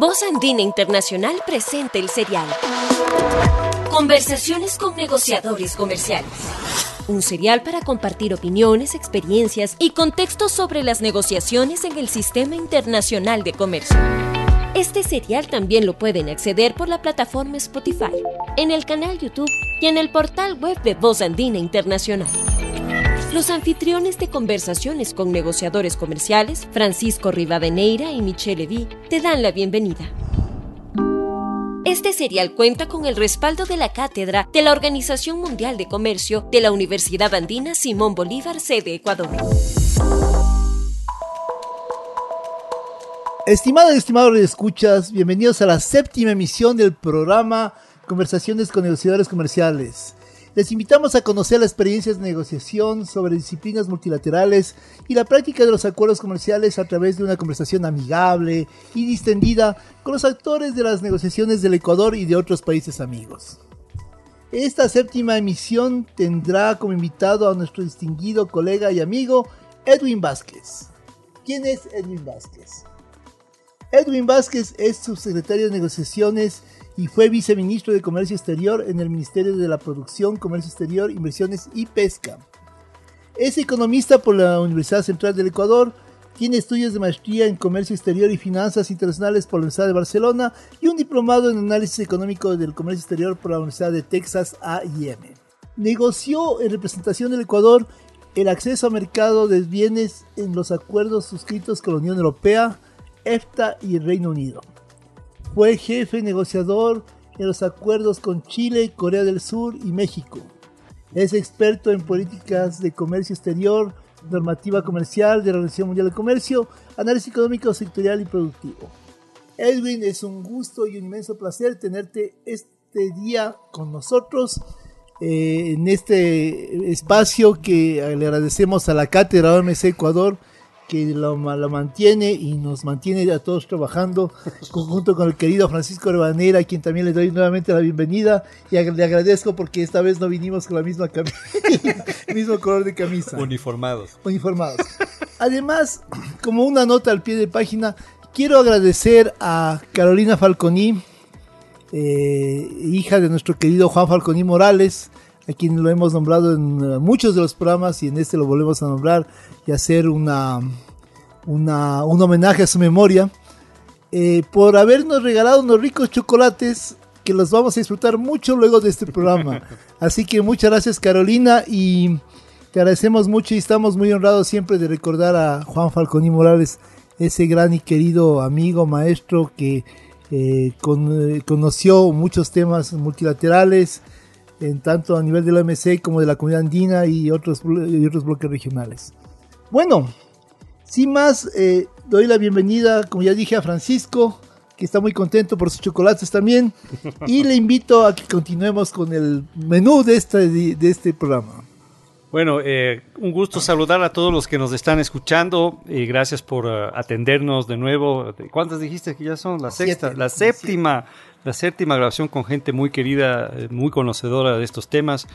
Voz Andina Internacional presenta el serial. Conversaciones con negociadores comerciales. Un serial para compartir opiniones, experiencias y contextos sobre las negociaciones en el sistema internacional de comercio. Este serial también lo pueden acceder por la plataforma Spotify, en el canal YouTube y en el portal web de Voz Andina Internacional. Los anfitriones de conversaciones con negociadores comerciales, Francisco Rivadeneira y Michelle Levy, te dan la bienvenida. Este serial cuenta con el respaldo de la cátedra de la Organización Mundial de Comercio de la Universidad Andina Simón Bolívar, sede Ecuador. Estimadas y estimados escuchas, bienvenidos a la séptima emisión del programa Conversaciones con negociadores comerciales. Les invitamos a conocer las experiencias de negociación sobre disciplinas multilaterales y la práctica de los acuerdos comerciales a través de una conversación amigable y distendida con los actores de las negociaciones del Ecuador y de otros países amigos. Esta séptima emisión tendrá como invitado a nuestro distinguido colega y amigo Edwin Vázquez. ¿Quién es Edwin Vázquez? Edwin Vázquez es subsecretario de negociaciones y fue viceministro de Comercio Exterior en el Ministerio de la Producción, Comercio Exterior, Inversiones y Pesca. Es economista por la Universidad Central del Ecuador, tiene estudios de maestría en Comercio Exterior y Finanzas Internacionales por la Universidad de Barcelona y un diplomado en Análisis Económico del Comercio Exterior por la Universidad de Texas A&M. Negoció en representación del Ecuador el acceso a mercado de bienes en los acuerdos suscritos con la Unión Europea, EFTA y el Reino Unido. Fue jefe negociador en los acuerdos con Chile, Corea del Sur y México. Es experto en políticas de comercio exterior, normativa comercial de la Organización Mundial de Comercio, análisis económico, sectorial y productivo. Edwin, es un gusto y un inmenso placer tenerte este día con nosotros eh, en este espacio que le agradecemos a la Cátedra OMC Ecuador que lo, mantiene y nos mantiene a todos trabajando, junto con el querido Francisco Rebanera, a quien también le doy nuevamente la bienvenida y le agradezco porque esta vez no vinimos con la misma camisa, mismo color de camisa. Uniformados. Uniformados. Además, como una nota al pie de página, quiero agradecer a Carolina Falconi, eh, hija de nuestro querido Juan Falconi Morales, a quien lo hemos nombrado en eh, muchos de los programas y en este lo volvemos a nombrar y hacer una, una un homenaje a su memoria, eh, por habernos regalado unos ricos chocolates que los vamos a disfrutar mucho luego de este programa. Así que muchas gracias Carolina y te agradecemos mucho y estamos muy honrados siempre de recordar a Juan Falconi Morales, ese gran y querido amigo, maestro que eh, conoció muchos temas multilaterales, en tanto a nivel de la OMC como de la comunidad andina y otros, y otros bloques regionales. Bueno, sin más, eh, doy la bienvenida, como ya dije, a Francisco, que está muy contento por sus chocolates también, y le invito a que continuemos con el menú de este, de este programa. Bueno, eh, un gusto saludar a todos los que nos están escuchando y gracias por uh, atendernos de nuevo. ¿Cuántas dijiste que ya son? La sexta, la séptima la séptima grabación con gente muy querida, eh, muy conocedora de estos temas.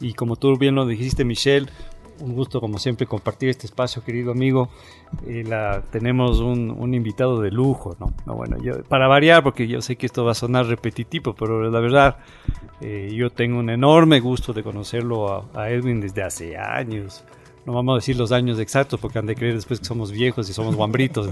Y como tú bien lo dijiste, Michelle, un gusto como siempre compartir este espacio, querido amigo. Eh, la, tenemos un, invitado de lujo, ¿no? bueno, yo, para variar, porque yo sé que esto va a sonar repetitivo, pero la verdad, eh, yo tengo un enorme gusto de conocerlo a Edwin desde hace años no vamos a decir los años exactos porque han de creer después que somos viejos y somos guambritos.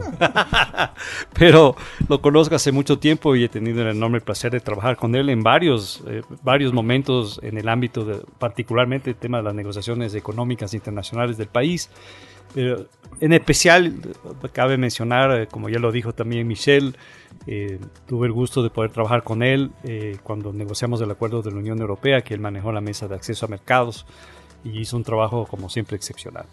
Pero lo conozco hace mucho tiempo y he tenido el enorme placer de trabajar con él en varios, eh, varios momentos en el ámbito, de, particularmente el tema de las negociaciones económicas internacionales del país. Pero en especial, cabe mencionar, eh, como ya lo dijo también Michelle, eh, tuve el gusto de poder trabajar con él cuando negociamos el acuerdo de la Unión Europea, que él manejó la mesa de acceso a mercados y hizo un trabajo como siempre excepcional.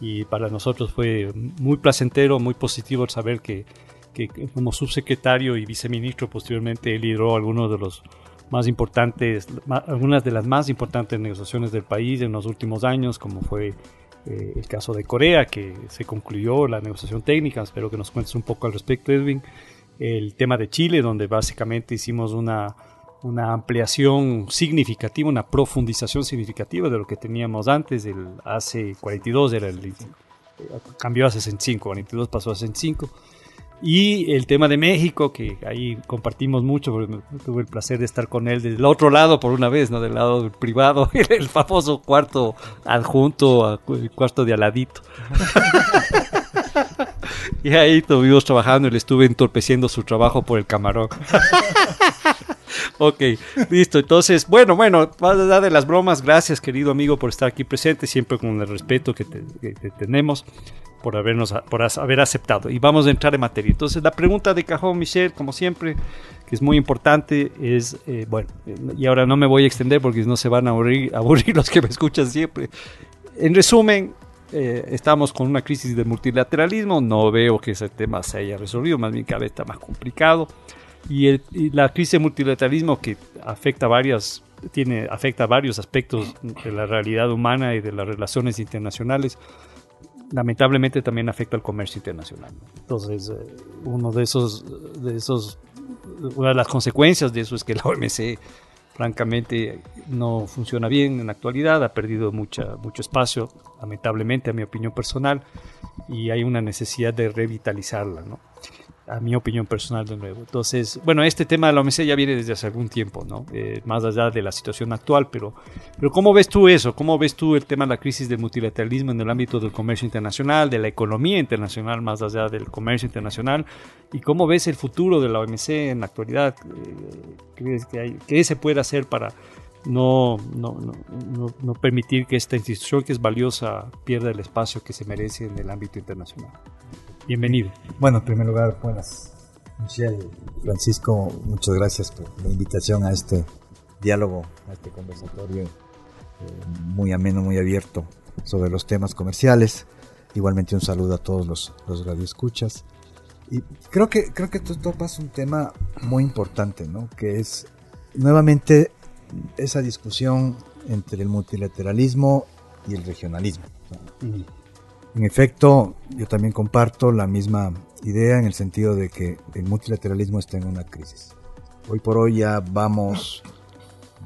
Y para nosotros fue muy placentero, muy positivo saber que, que como subsecretario y viceministro posteriormente él lideró algunos de los más importantes, algunas de las más importantes negociaciones del país en los últimos años, como fue eh, el caso de Corea, que se concluyó la negociación técnica. Espero que nos cuentes un poco al respecto, Edwin. El tema de Chile, donde básicamente hicimos una una ampliación significativa, una profundización significativa de lo que teníamos antes, el hace 42 era el, cambió a 65, 42 pasó a 65. Y el tema de México, que ahí compartimos mucho, porque tuve el placer de estar con él del otro lado por una vez, ¿no? Del lado privado, el famoso cuarto adjunto, el cuarto de aladito. y ahí estuvimos trabajando y le estuve entorpeciendo su trabajo por el camarón. ok, listo. Entonces, bueno, bueno, más allá de las bromas, gracias querido amigo por estar aquí presente, siempre con el respeto que, que tenemos por, habernos, por haber aceptado. Y vamos a entrar en materia. Entonces, la pregunta de cajón, Michelle, como siempre, que es muy importante, es, eh, bueno, y ahora no me voy a extender porque no se van a aburrir, aburrir los que me escuchan siempre. En resumen, eh, estamos con una crisis de multilateralismo, no veo que ese tema se haya resolvido, más bien cada vez está más complicado. Y, el, y la crisis de multilateralismo que afecta varias tiene afecta varios aspectos de la realidad humana y de las relaciones internacionales lamentablemente también afecta al comercio internacional. Entonces, eh, uno de esos, de esos, una de las consecuencias de eso es que la OMC francamente no funciona bien en la actualidad, ha perdido mucha, mucho espacio, lamentablemente a mi opinión personal, y hay una necesidad de revitalizarla. ¿no? A mi opinión personal de nuevo. Entonces, bueno, este tema de la OMC ya viene desde hace algún tiempo, ¿no? Eh, más allá de la situación actual, pero, pero ¿cómo ves tú eso? ¿Cómo ves tú el tema de la crisis del multilateralismo en el ámbito del comercio internacional, de la economía internacional, más allá del comercio internacional? ¿Y cómo ves el futuro de la OMC en la actualidad? Eh, ¿Crees que hay, ¿Qué se puede hacer para no, no, no, no permitir que esta institución que es valiosa pierda el espacio que se merece en el ámbito internacional? Bienvenido. Bueno, en primer lugar, buenas. Michelle, Francisco, muchas gracias por la invitación a este diálogo, a este conversatorio eh, muy ameno, muy abierto sobre los temas comerciales. Igualmente un saludo a todos los, los radioescuchas. Y creo que, creo que tú topas un tema muy importante, ¿no? Que es nuevamente esa discusión entre el multilateralismo y el regionalismo. En efecto, yo también comparto la misma idea en el sentido de que el multilateralismo está en una crisis. Hoy por hoy ya vamos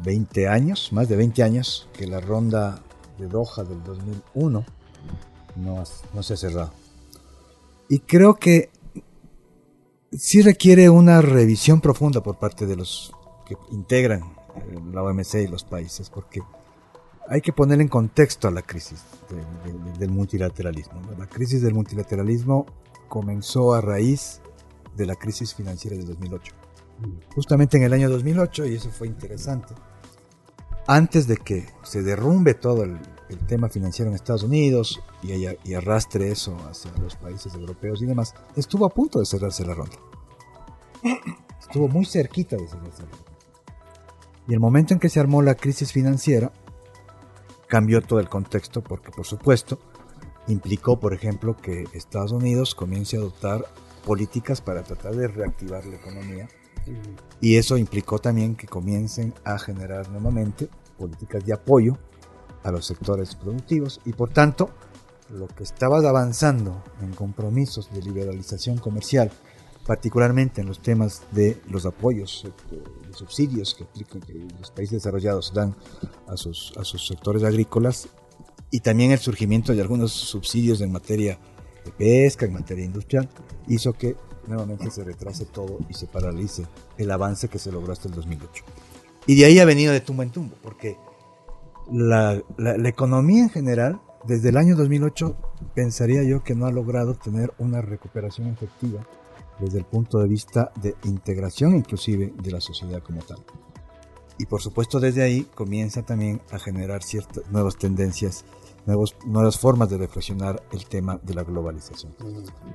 20 años, más de 20 años, que la ronda de Doha del 2001 no, no se ha cerrado. Y creo que sí requiere una revisión profunda por parte de los que integran la OMC y los países, porque hay que poner en contexto a la crisis del multilateralismo. La crisis del multilateralismo comenzó a raíz de la crisis financiera de 2008. Justamente en el año 2008, y eso fue interesante, antes de que se derrumbe todo el, tema financiero en Estados Unidos y, y, arrastre eso hacia los países europeos y demás, estuvo a punto de cerrarse la ronda. Estuvo muy cerquita de cerrarse la ronda. Y el momento en que se armó la crisis financiera, cambió todo el contexto porque, por supuesto, implicó, por ejemplo, que Estados Unidos comience a adoptar políticas para tratar de reactivar la economía. Y eso implicó también que comiencen a generar nuevamente políticas de apoyo a los sectores productivos y por tanto lo que estaba avanzando en compromisos de liberalización comercial, particularmente en los temas de los apoyos eh, subsidios que, los países desarrollados dan a sus, a sus sectores agrícolas y también el surgimiento de algunos subsidios en materia de pesca, en materia industrial, hizo que nuevamente se retrase todo y se paralice el avance que se logró hasta el 2008. Y de ahí ha venido de tumbo en tumbo, porque la, la, la economía en general, desde el año 2008, pensaría yo que no ha logrado tener una recuperación efectiva desde el punto de vista de integración inclusive de la sociedad como tal. Y por supuesto desde ahí comienza también a generar ciertas nuevas tendencias, nuevos, nuevas formas de reflexionar el tema de la globalización.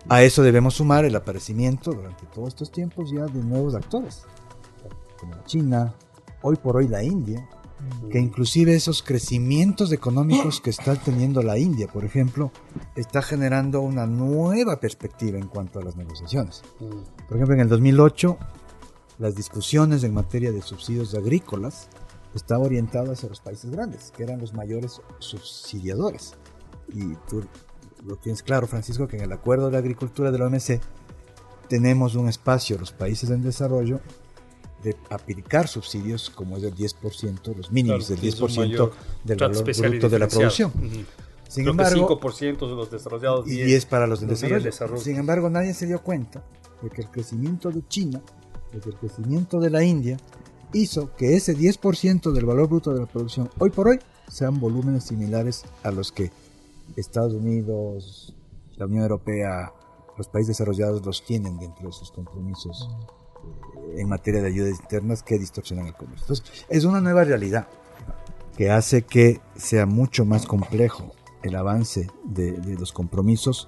A eso debemos sumar el aparecimiento durante todos estos tiempos ya de nuevos actores, como China, hoy por hoy la India, que inclusive esos crecimientos económicos que está teniendo la India, por ejemplo, está generando una nueva perspectiva en cuanto a las negociaciones. Por ejemplo, en el 2008, las discusiones en materia de subsidios agrícolas estaban orientadas hacia los países grandes, que eran los mayores subsidiadores. Y tú lo tienes claro, Francisco, que en el acuerdo de agricultura de la OMC tenemos un espacio, los países en desarrollo, de aplicar subsidios como es el 10%, los mínimos del 10% del valor bruto de la producción. Sin embargo, 5% de los desarrollados y 10 para los, desarrollo. Sin embargo, nadie se dio cuenta de que el crecimiento de China, de que el crecimiento de la India, hizo que ese 10% del valor bruto de la producción hoy por hoy sean volúmenes similares a los que Estados Unidos, la Unión Europea, los países desarrollados los tienen dentro de sus compromisos eh, en materia de ayudas internas que distorsionan el comercio. Entonces, es una nueva realidad que hace que sea mucho más complejo el avance de, los compromisos,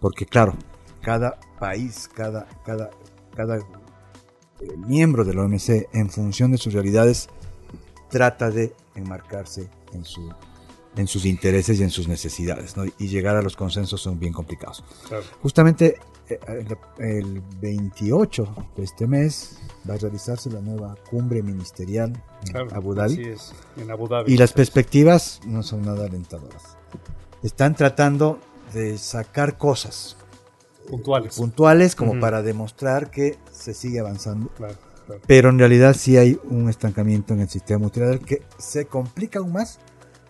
porque claro, cada país, cada, cada, cada eh, miembro de la OMC, en función de sus realidades, trata de enmarcarse en su en sus intereses y en sus necesidades, ¿no? y llegar a los consensos son bien complicados. Justamente eh, el 28 de este mes va a realizarse la nueva cumbre ministerial en, Abu, Dhabi, en Abu Dhabi. Y las perspectivas no son nada alentadoras. Están tratando de sacar cosas puntuales, puntuales como para demostrar que se sigue avanzando. Pero en realidad sí hay un estancamiento en el sistema multilateral que se complica aún más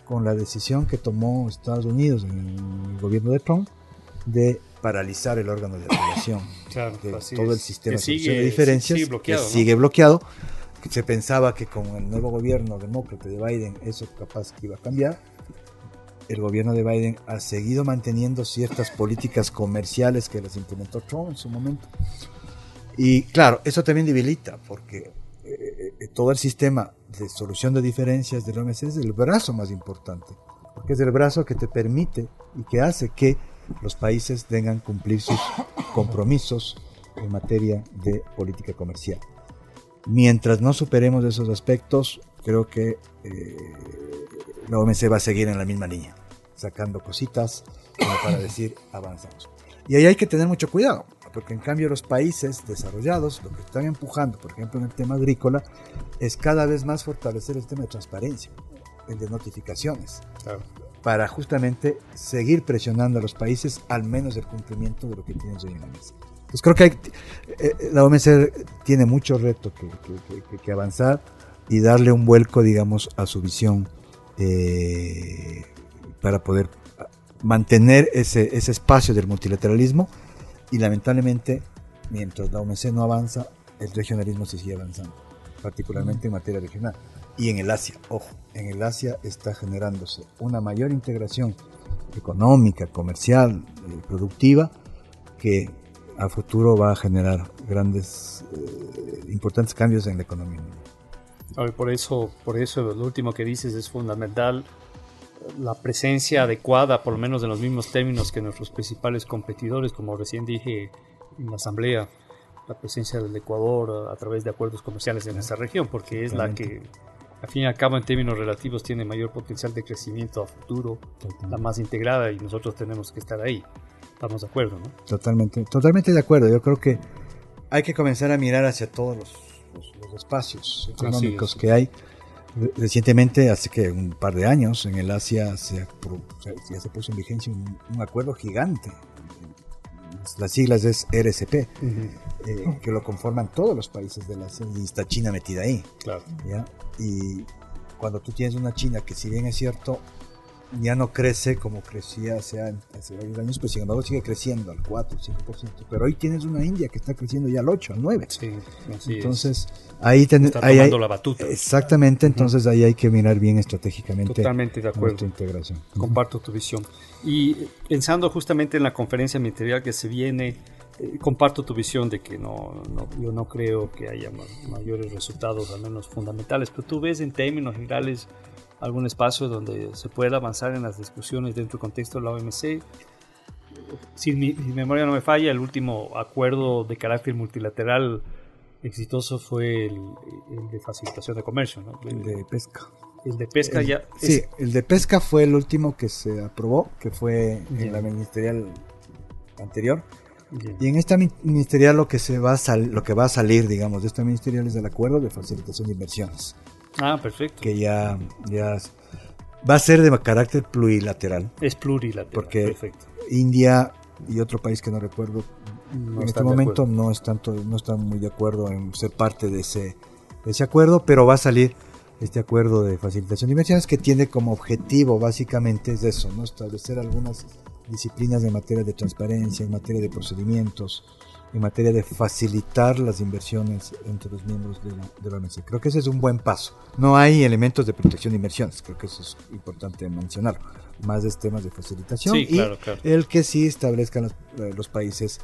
con la decisión que tomó Estados Unidos en el gobierno de Trump de paralizar el órgano de apelación de todo el sistema de diferencias sigue bloqueado, que sigue bloqueado. Se pensaba que con el nuevo gobierno demócrata de Biden eso capaz que iba a cambiar el gobierno de Biden ha seguido manteniendo ciertas políticas comerciales que las implementó Trump en su momento. Y claro eso también debilita porque eh, eh, todo el sistema de solución de diferencias del OMC es el brazo más importante, porque es el brazo que te permite y que hace que los países tengan cumplir sus compromisos en materia de política comercial. Mientras no superemos esos aspectos, creo que eh, la OMC va a seguir en la misma línea, sacando cositas para decir avanzamos. Y ahí hay que tener mucho cuidado, porque en cambio los países desarrollados lo que están empujando, por ejemplo en el tema agrícola, es cada vez más fortalecer el tema de transparencia, el de notificaciones, para justamente seguir presionando a los países al menos el cumplimiento de lo que tienen en la mesa. Pues creo que eh, la OMC tiene mucho reto que, avanzar y darle un vuelco, digamos, a su visión eh, para poder mantener ese, ese espacio del multilateralismo y lamentablemente, mientras la OMC no avanza, el regionalismo se sigue avanzando, particularmente en materia regional. Y en el Asia, ojo, en el Asia está generándose una mayor integración económica, comercial, eh, productiva, que a futuro va a generar grandes, eh, importantes cambios en la economía. Por eso, por eso lo último que dices es fundamental la presencia adecuada, por lo menos en los mismos términos que nuestros principales competidores, como recién dije en la asamblea, la presencia del Ecuador a través de acuerdos comerciales en esta región, porque es la que, al fin y al cabo, en términos relativos, tiene mayor potencial de crecimiento a futuro, la más integrada, y nosotros tenemos que estar ahí. Estamos de acuerdo, ¿no? Totalmente, totalmente de acuerdo. Yo creo que hay que comenzar a mirar hacia todos los, espacios económicos que hay Recientemente, hace que un par de años, en el Asia se, ya se puso en vigencia un, acuerdo gigante. Las siglas es RCP, eh, que lo conforman todos los países de la y está China metida ahí. Claro. Y cuando tú tienes una China que, si bien es cierto, ya no crece como crecía hace, hace varios años, pues sin embargo sigue creciendo al 4, 5%. Pero hoy tienes una India que está creciendo ya al 8, al 9. Sí, entonces, ahí tenemos. la batuta. Exactamente, entonces ahí hay que mirar bien estratégicamente. Totalmente de acuerdo. integración. Comparto tu visión. Y pensando justamente en la conferencia ministerial que se viene, eh, comparto tu visión de que no, no, yo no creo que haya mayores resultados, al menos fundamentales, pero tú ves en términos generales algún espacio donde se pueda avanzar en las discusiones dentro del contexto de la OMC. Si mi, memoria no me falla, el último acuerdo de carácter multilateral exitoso fue el, de facilitación de comercio, ¿no? el de pesca. El de pesca ya. Sí, el de pesca fue el último que se aprobó, que fue en la ministerial anterior. Y en esta ministerial lo que se va a lo que va a salir, digamos, de esta ministerial es el acuerdo de facilitación de inversiones. Ah, perfecto. Que ya, ya va a ser de carácter plurilateral. Es plurilateral. Porque India y otro país que no recuerdo en este momento no están, no están muy de acuerdo en ser parte de ese, de ese acuerdo, pero va a salir este acuerdo de facilitación de inversiones que tiene como objetivo básicamente es eso, ¿no? establecer algunas disciplinas en materia de transparencia, en materia de procedimientos, en materia de facilitar las inversiones entre los miembros de la, de la OMC. Creo que ese es un buen paso. No hay elementos de protección de inversiones, creo que eso es importante mencionarlo. Más de temas de facilitación Sí, y claro, claro. el que sí establezcan los, eh, los países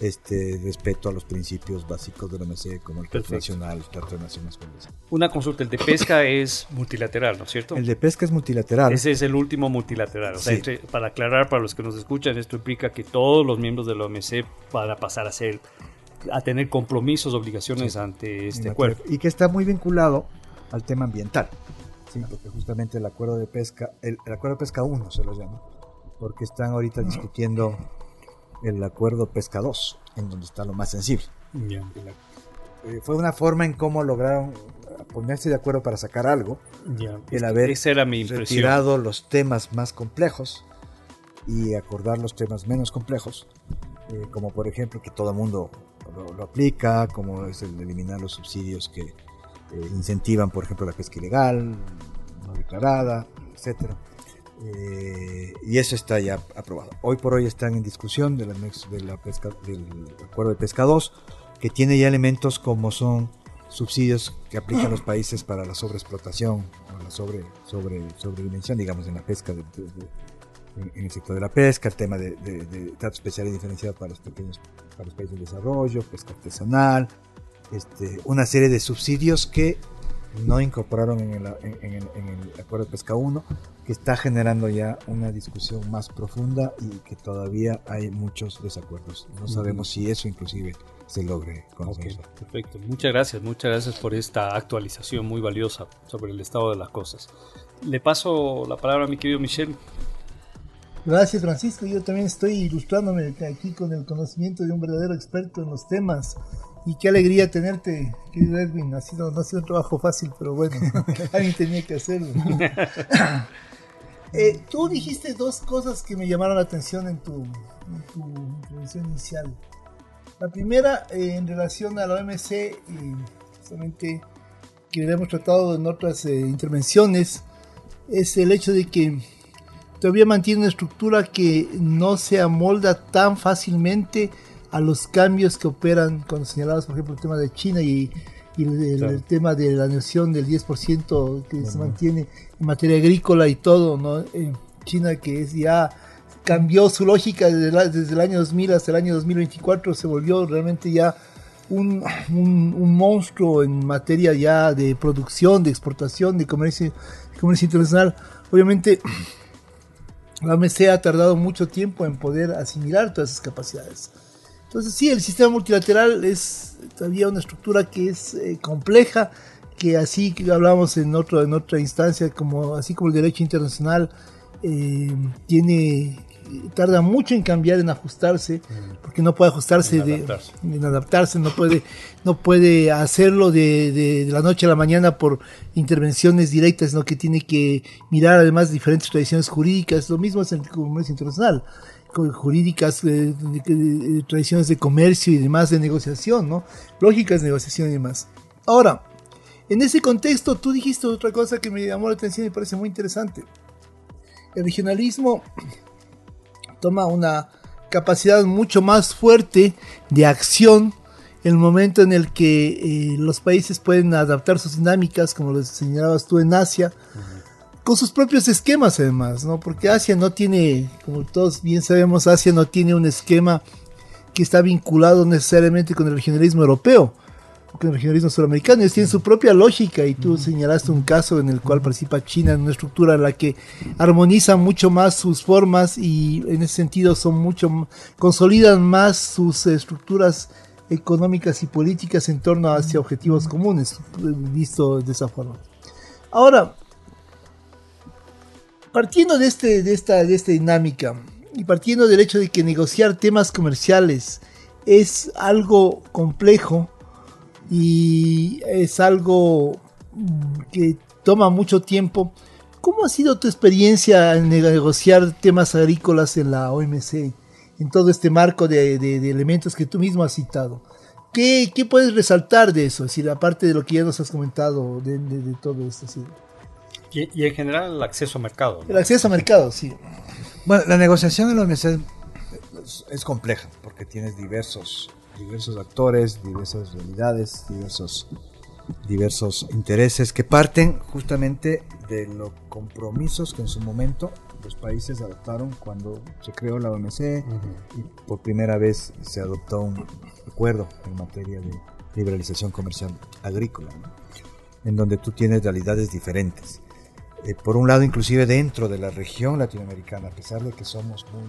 este respeto a los principios básicos de la OMC como el Trato. Nacional, el Trato de Naciones Unidas. Una consulta, el de pesca es multilateral, ¿no es cierto? El de pesca es multilateral. Ese es el último multilateral. O sea, Sí. entre- para aclarar para los que nos escuchan, esto implica que todos los miembros de la OMC van a pasar a ser a tener compromisos, obligaciones ante este acuerdo. Y que está muy vinculado al tema ambiental. Sí, porque justamente el acuerdo de pesca, el, el acuerdo de pesca 1 se lo llama, porque están ahorita discutiendo el acuerdo pesca 2, en donde está lo más sensible. Eh, fue una forma en cómo lograron ponerse de acuerdo para sacar algo, el haber Esa era mi impresión. retirado los temas más complejos y acordar los temas menos complejos, eh, como por ejemplo que todo el mundo lo, lo aplica, como es el eliminar los subsidios que eh, incentivan, por ejemplo, la pesca ilegal, no declarada, etcétera. Eh, y eso está ya aprobado. Hoy por hoy están en discusión de la del acuerdo de pesca 2, que tiene ya elementos como son subsidios que aplican los países para la sobreexplotación o la sobre, sobre, sobredimensión, digamos, en la pesca, de- en, en el sector de la pesca, el tema de, trato especial y diferenciado para los pequeños, para los países de desarrollo, pesca artesanal, este, una serie de subsidios que no incorporaron en el, en- en el- en el acuerdo de pesca 1, que está generando ya una discusión más profunda y que todavía hay muchos desacuerdos. No sabemos si eso inclusive se logre consensuar. perfecto. Muchas gracias, muchas gracias por esta actualización muy valiosa sobre el estado de las cosas. Le paso la palabra a mi querido Michel. Gracias Francisco, yo también estoy ilustrándome aquí con el conocimiento de un verdadero experto en los temas y qué alegría tenerte, querido Edwin, ha sido, no ha sido un trabajo fácil, pero bueno, alguien tenía que hacerlo. Eh, tú dijiste dos cosas que me llamaron la atención en tu, en tu intervención inicial. La primera, eh, en relación a la OMC, eh, justamente que le hemos tratado en otras eh, intervenciones, es el hecho de que todavía mantiene una estructura que no se amolda tan fácilmente a los cambios que operan cuando señalabas, por ejemplo, el tema de China y, y el, Claro. el tema de la noción del 10% que se Ujú. mantiene en materia agrícola y todo, ¿no? Eh, China que es ya cambió su lógica desde, la- desde el año 2000 hasta el año 2024, se volvió realmente ya un, un- un monstruo en materia ya de producción, de exportación, de comercio, de comercio internacional. Obviamente, la OMC ha tardado mucho tiempo en poder asimilar todas esas capacidades. Entonces, sí, el sistema multilateral es todavía una estructura que es eh, compleja, que así que hablamos en, otro, en otra instancia, como, así como el derecho internacional, eh, tiene tarda mucho en cambiar, en ajustarse, porque no puede ajustarse En de, adaptarse. en adaptarse, no puede, no puede hacerlo de, de- de la noche a la mañana por intervenciones directas, sino que tiene que mirar además diferentes tradiciones jurídicas. Lo mismo es en el comercio internacional, jurídicas, eh, tradiciones de comercio y demás, de negociación, ¿no? Lógicas de negociación y demás. Ahora, en ese contexto, tú dijiste otra cosa que me llamó la atención y me parece muy interesante. El regionalismo toma una capacidad mucho más fuerte de acción en el momento en el que eh, los países pueden adaptar sus dinámicas, como lo señalabas tú en Asia, con sus propios esquemas además, ¿no? Porque Asia no tiene, como todos bien sabemos, Asia no tiene un esquema que está vinculado necesariamente con el regionalismo europeo, con el regionalismo sudamericano, ellos tienen su propia lógica y tú señalaste un caso en el cual participa China en una estructura en la que armoniza mucho más sus formas y en ese sentido son mucho consolidan más sus estructuras económicas y políticas en torno hacia objetivos comunes, visto de esa forma. Ahora, partiendo de, este, de, esta, de esta dinámica y partiendo del hecho de que negociar temas comerciales es algo complejo y es algo mm, que toma mucho tiempo, ¿cómo ha sido tu experiencia en negociar temas agrícolas en la OMC, en todo este marco de, elementos que tú mismo has citado? ¿Qué, puedes resaltar de eso? Es decir, aparte de lo que ya nos has comentado de- de todo esto. ¿sí? Y, en general el acceso a mercado. El acceso a mercado, sí. Bueno, la negociación en la es, es compleja porque tienes diversos diversos actores, diversas realidades, diversos, diversos intereses que parten justamente de los compromisos que en su momento los países adoptaron cuando se creó la OMC y por primera vez se adoptó un acuerdo en materia de liberalización comercial agrícola, en donde tú tienes realidades diferentes. Eh, por un lado, inclusive dentro de la región latinoamericana, a pesar de que somos muy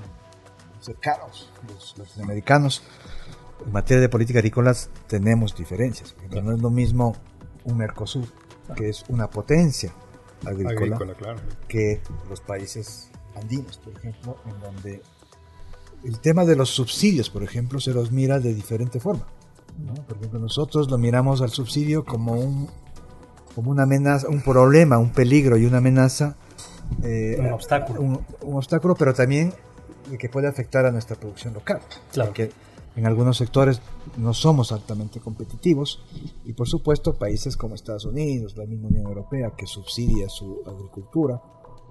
cercanos los latinoamericanos, en materia de política agrícola tenemos diferencias. No es lo mismo un Mercosur, que es una potencia agrícola, que los países andinos, por ejemplo, en donde el tema de los subsidios, por ejemplo, se los mira de diferente forma. Por ejemplo, nosotros lo miramos al subsidio como un, como una amenaza, un problema, un peligro y una amenaza. Eh, un obstáculo. Un, obstáculo, pero también que puede afectar a nuestra producción local. Claro. Porque en algunos sectores no somos altamente competitivos y por supuesto países como Estados Unidos, la misma Unión Europea que subsidia su agricultura,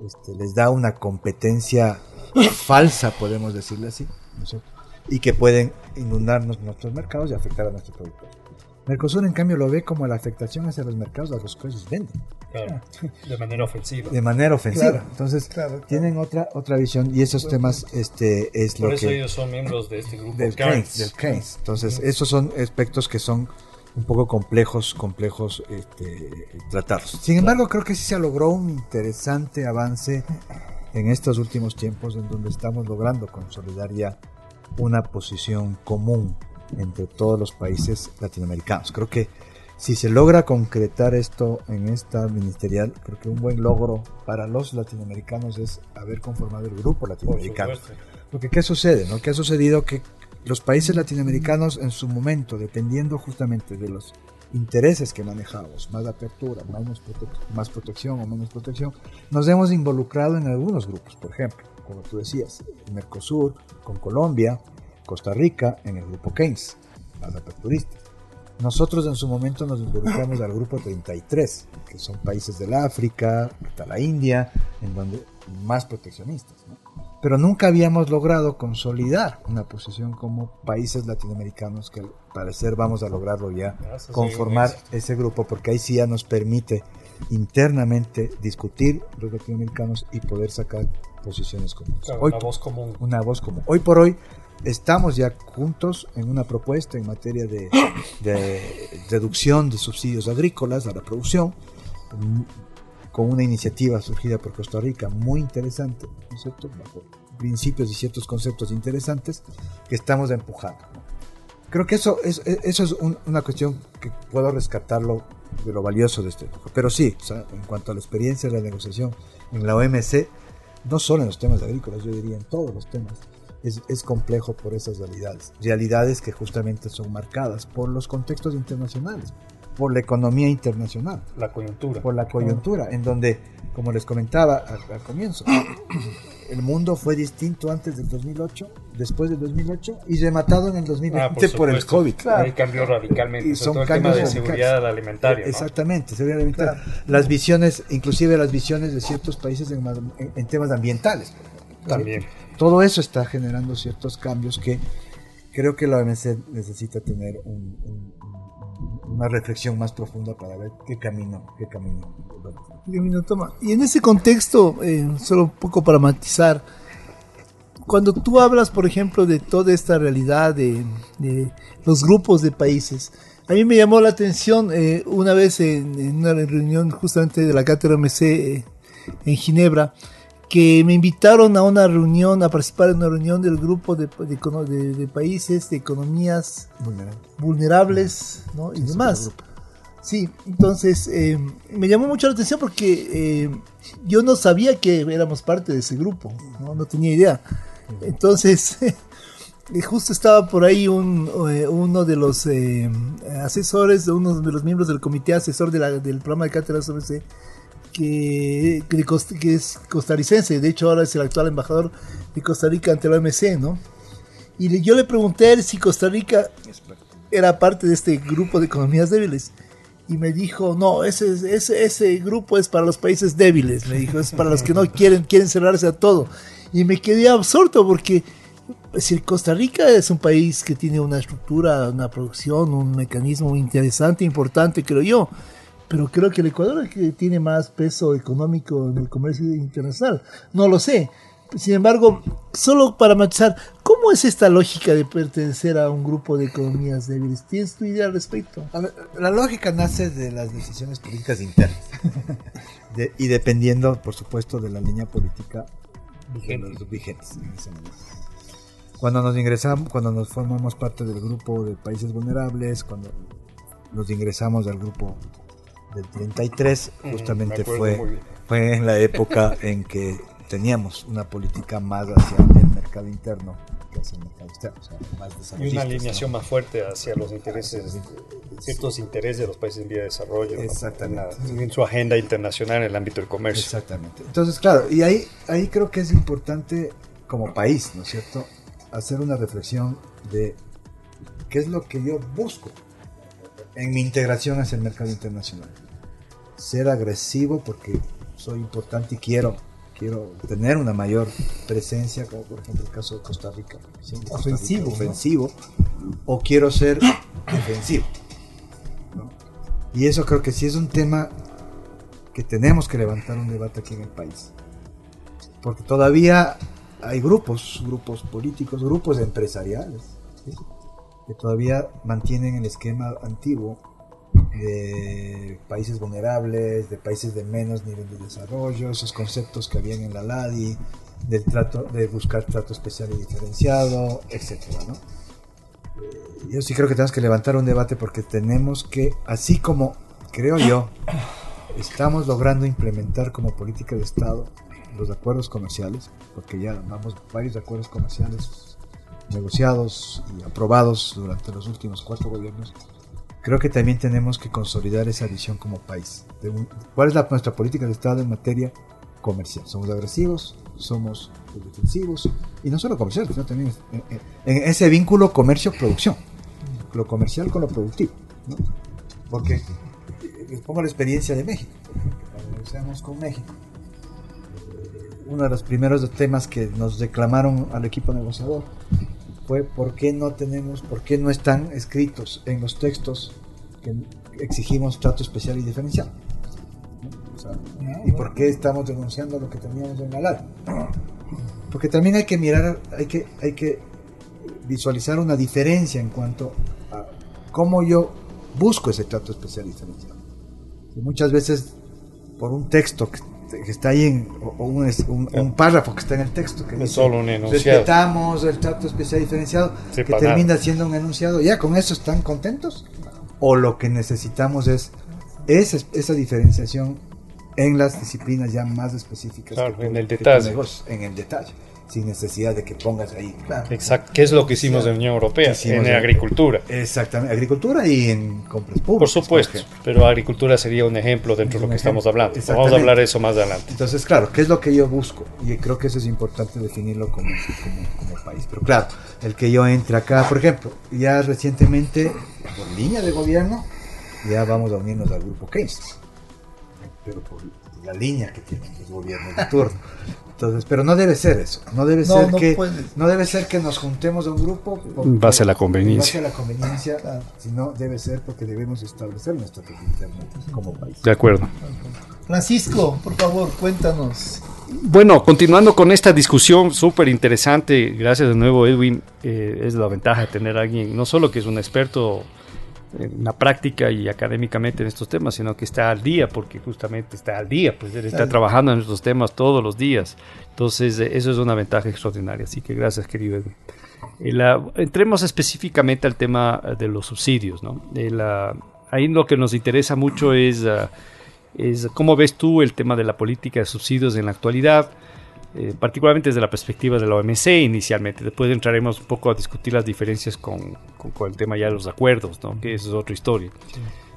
este, les da una competencia falsa, podemos decirle así, y que pueden inundarnos nuestros mercados y afectar a nuestros productores. Mercosur, en cambio, lo ve como la afectación hacia los mercados a los cuales venden. de manera ofensiva. De manera ofensiva. Entonces, tienen otra otra visión y esos temas este, es lo que... Por eso ellos son miembros de este grupo. Del Keynes. Entonces, esos son aspectos que son un poco complejos, complejos este, tratados. Sin embargo, creo que sí se logró un interesante avance en estos últimos tiempos en donde estamos logrando consolidar ya una posición común entre todos los países latinoamericanos. Creo que si se logra concretar esto en esta ministerial, creo que un buen logro para los latinoamericanos es haber conformado el grupo latinoamericano. Porque ¿qué sucede? No? ¿Qué ha sucedido? Que los países latinoamericanos en su momento, dependiendo justamente de los intereses que manejamos, más apertura, más, más protección o menos protección, nos hemos involucrado en algunos grupos, por ejemplo, como tú decías, el Mercosur, con Colombia, Costa Rica en el grupo Keynes, las aperturistas. Nosotros en su momento nos involucramos al grupo 33, que son países del África, hasta la India, en donde más proteccionistas. Pero nunca habíamos logrado consolidar una posición como países latinoamericanos, que al parecer vamos a lograrlo ya, conformar ese grupo, porque ahí sí ya nos permite internamente discutir los latinoamericanos y poder sacar posiciones comunes. una voz común. Una voz común. Hoy por hoy estamos ya juntos en una propuesta en materia de, reducción de subsidios agrícolas a la producción, con una iniciativa surgida por Costa Rica muy interesante, ¿no es cierto? bajo principios y ciertos conceptos interesantes que estamos empujando. Creo que eso es, eso es una cuestión que puedo rescatarlo de lo valioso de este Pero sí, en cuanto a la experiencia de la negociación en la OMC, no solo en los temas agrícolas, yo diría en todos los temas, es, complejo por esas realidades. Realidades que justamente son marcadas por los contextos internacionales, por la economía internacional. La coyuntura. Por la coyuntura, en donde, como les comentaba al, comienzo, el mundo fue distinto antes del 2008, después del 2008 y rematado en el 2020 ah, por, el COVID. Ahí cambió radicalmente. Y son todo el tema de seguridad alimentaria. Exactamente, seguridad alimentaria. Las visiones, inclusive las visiones de ciertos países en temas ambientales. También. Todo eso está generando ciertos cambios que creo que la OMC necesita tener una reflexión más profunda para ver qué camino, qué camino, toma. Y en ese contexto, eh, solo un poco para matizar, cuando tú hablas, por ejemplo, de toda esta realidad de, los grupos de países, a mí me llamó la atención eh, una vez en, una reunión justamente de la cátedra OMC eh, en Ginebra, que me invitaron a una reunión, a participar en una reunión del grupo de, de, países, de economías vulnerables, ¿no? y demás. Sí, entonces eh, me llamó mucho la atención porque eh, yo no sabía que éramos parte de ese grupo, no, no tenía idea. Entonces, justo estaba por ahí un, eh, uno de los asesores, uno de los miembros del comité asesor de la, del programa de cátedras OBC, que, que, es costarricense, de hecho ahora es el actual embajador de Costa Rica ante la OMC, ¿no? Y yo le pregunté a él si Costa Rica era parte de este grupo de economías débiles. Y me dijo, no, ese, ese, ese grupo es para los países débiles, me dijo, es para los que no quieren, quieren cerrarse a todo. Y me quedé absorto porque decir, Costa Rica es un país que tiene una estructura, una producción, un mecanismo interesante, importante, creo yo. Pero creo que el Ecuador es el que tiene más peso económico en el comercio internacional. No lo sé. Sin embargo, solo para matizar, ¿cómo es esta lógica de pertenecer a un grupo de economías débiles? ¿Tienes tu idea al respecto? la lógica nace de las decisiones políticas internas y dependiendo, por supuesto, de la línea política de los vigentes Cuando nos ingresamos, cuando nos formamos parte del grupo de países vulnerables, cuando nos ingresamos al grupo del 33, justamente fue, fue en la época en que teníamos una política más hacia el mercado interno que hacia el mercado externo, o sea, más Y una alineación más fuerte hacia los intereses, ciertos intereses de los países en vía de desarrollo, Exactamente. En, su agenda internacional en el ámbito del comercio. Exactamente. Entonces, claro, y ahí, ahí creo que es importante como país, ¿no es cierto?, hacer una reflexión de qué es lo que yo busco en mi integración hacia el mercado internacional. Ser agresivo porque soy importante y quiero quiero tener una mayor presencia, como por ejemplo el caso de Costa Rica, ofensivo, ofensivo o quiero ser defensivo. Y eso creo que sí es un tema que tenemos que levantar un debate aquí en el país. Porque todavía hay grupos, grupos políticos, grupos empresariales, que todavía mantienen el esquema antiguo de países vulnerables, de países de menos nivel de desarrollo, esos conceptos que habían en la LADI, del trato, de buscar trato especial y diferenciado, etcétera, ¿no? Eh, yo sí creo que tenemos que levantar un debate porque tenemos que, así como creo yo, estamos logrando implementar como política de Estado los acuerdos comerciales, porque ya vamos varios acuerdos comerciales negociados y aprobados durante los últimos cuatro gobiernos, creo que también tenemos que consolidar esa visión como país. ¿Cuál es la, nuestra política de Estado en materia comercial? ¿Somos agresivos? ¿Somos defensivos? Y no solo comercial, sino también en, ese vínculo comercio-producción. Lo comercial con lo productivo. Porque eh, les pongo la experiencia de México. Negociamos con México, uno de los primeros temas que nos reclamaron al equipo negociador fue por qué no tenemos, por qué no están escritos en los textos que exigimos trato especial y diferencial. ¿Y por qué estamos denunciando lo que teníamos en la? Porque también hay que mirar, hay que, hay que visualizar una diferencia en cuanto a cómo yo busco ese trato especial y diferencial. muchas veces por un texto que que está ahí en, o un, párrafo que está en el texto que es solo un enunciado. respetamos el trato especial diferenciado que termina siendo un enunciado ya con eso están contentos o lo que necesitamos es esa, esa diferenciación en las disciplinas ya más específicas claro, en el detalle. en el detalle sin necesidad de que pongas ahí. Exacto, ¿qué es lo que hicimos en la Unión Europea? En agricultura. Exactamente, agricultura y en compras públicas. Por supuesto, pero agricultura sería un ejemplo dentro de lo que estamos hablando. Vamos a hablar de eso más adelante. Entonces, claro, ¿qué es lo que yo busco? Y creo que eso es importante definirlo como, como, país. Pero claro, el que yo entre acá, por ejemplo, ya recientemente, por línea de gobierno, ya vamos a unirnos al grupo Keynes. Pero por la línea que tienen los gobiernos de turno. Entonces, pero no debe ser eso. No debe ser que no debe ser que nos juntemos a un grupo en base a la conveniencia. En base a la conveniencia, sino debe ser porque debemos establecer nuestra interna como país. De acuerdo. Francisco, por favor, cuéntanos. Bueno, continuando con esta discusión súper interesante, gracias de nuevo Edwin, eh, es la ventaja de tener a alguien, no solo que es un experto en la práctica y académicamente en estos temas, sino que está al día, porque justamente está al día, pues él está trabajando en estos temas todos los días. Entonces, eh, eso es una ventaja extraordinaria. Así que gracias, querido Edwin. Eh, entremos específicamente al tema eh, de los subsidios. ¿no? ahí lo que nos interesa mucho es, es cómo ves tú el tema de la política de subsidios en la actualidad. Eh, particularmente desde la perspectiva de la OMC inicialmente. Después entraremos un poco a discutir las diferencias con, con, el tema ya de los acuerdos, ¿no? que eso es otra historia.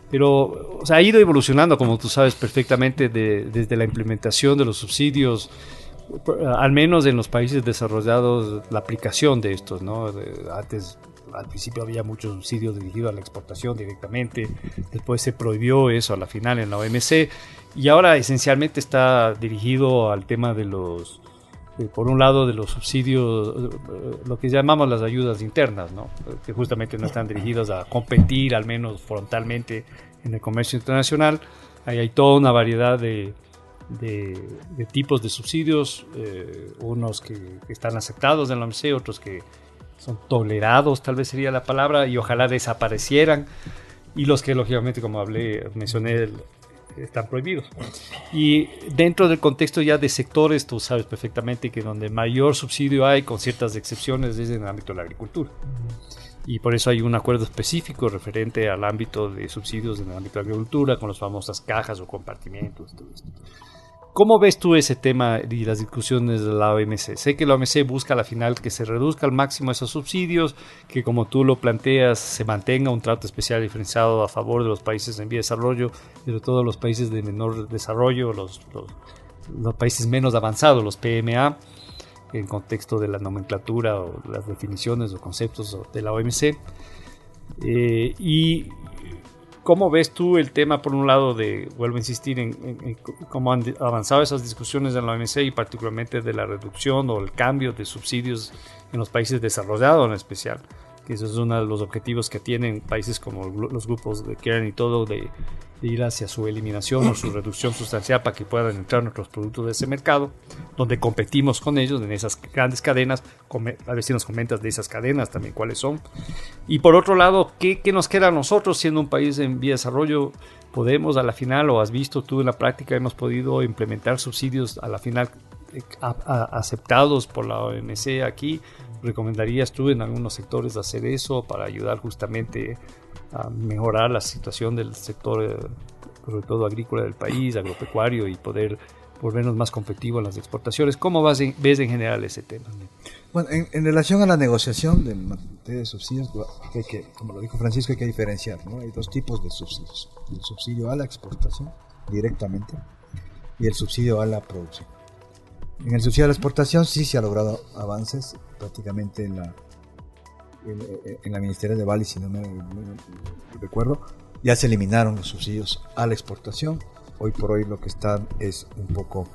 Pero o sea, ha ido evolucionando, como tú sabes perfectamente, desde la implementación de los subsidios, al menos en los países desarrollados, la aplicación de estos. ¿no? antes al principio había muchos subsidios dirigidos a la exportación directamente, después se prohibió eso a la final en la OMC y ahora esencialmente está dirigido al tema de los por un lado de los subsidios, eh, lo que llamamos las ayudas internas, ¿no? que justamente no están dirigidas a competir, al menos frontalmente, en el comercio internacional. Ahí hay toda una variedad de, de, tipos de subsidios, eh, unos que, están aceptados en la OMC, otros que son tolerados, tal vez sería la palabra, y ojalá desaparecieran, y los que lógicamente, como hablé, mencioné, están prohibidos. Y dentro del contexto ya de sectores, tú sabes perfectamente que donde mayor subsidio hay, con ciertas excepciones, es en el ámbito de la agricultura. Y por eso hay un acuerdo específico referente al ámbito de subsidios en el ámbito de la agricultura, con las famosas cajas o compartimentos. Todo esto. ¿Cómo ves tú ese tema y las discusiones de la OMC? Sé que la OMC busca a la final que se reduzca al máximo esos subsidios, que como tú lo planteas se mantenga un trato especial diferenciado a favor de los países en vía de desarrollo, de todos los países de menor desarrollo, los, los, países menos avanzados, los PMA, en contexto de la nomenclatura o las definiciones o conceptos de la OMC. Eh, y ¿Cómo ves tú el tema, por un lado, de, vuelvo a insistir, en, cómo han avanzado esas discusiones en la OMC y particularmente de la reducción o el cambio de subsidios en los países desarrollados en especial? Que eso es uno de los objetivos que tienen países como los grupos de Kern y todo, de ir hacia su eliminación o su reducción sustancial para que puedan entrar nuestros productos de ese mercado, donde competimos con ellos en esas grandes cadenas. A ver si nos comentas de esas cadenas también cuáles son. Y por otro lado, ¿qué, qué nos queda a nosotros siendo un país en vía de desarrollo? ¿Podemos a la final, o has visto tú en la práctica, hemos podido implementar subsidios a la final eh, aceptados por la OMC aquí? ¿Recomendarías tú en algunos sectores hacer eso para ayudar justamente a mejorar la situación del sector, eh, sobre todo agrícola del país, agropecuario y poder volvernos más competitivos en las exportaciones. ¿Cómo ves en general ese tema? Bueno, en, relación a la negociación de subsidios, que, como lo dijo Francisco, hay que diferenciar. ¿no? Hay dos tipos de subsidios. El subsidio a la exportación directamente y el subsidio a la producción. En el subsidio a la exportación sí se ha logrado avances prácticamente en la en, la Ministeria de Bali, si no me, recuerdo, ya se eliminaron los subsidios a la exportación. Hoy por hoy lo que están es un poco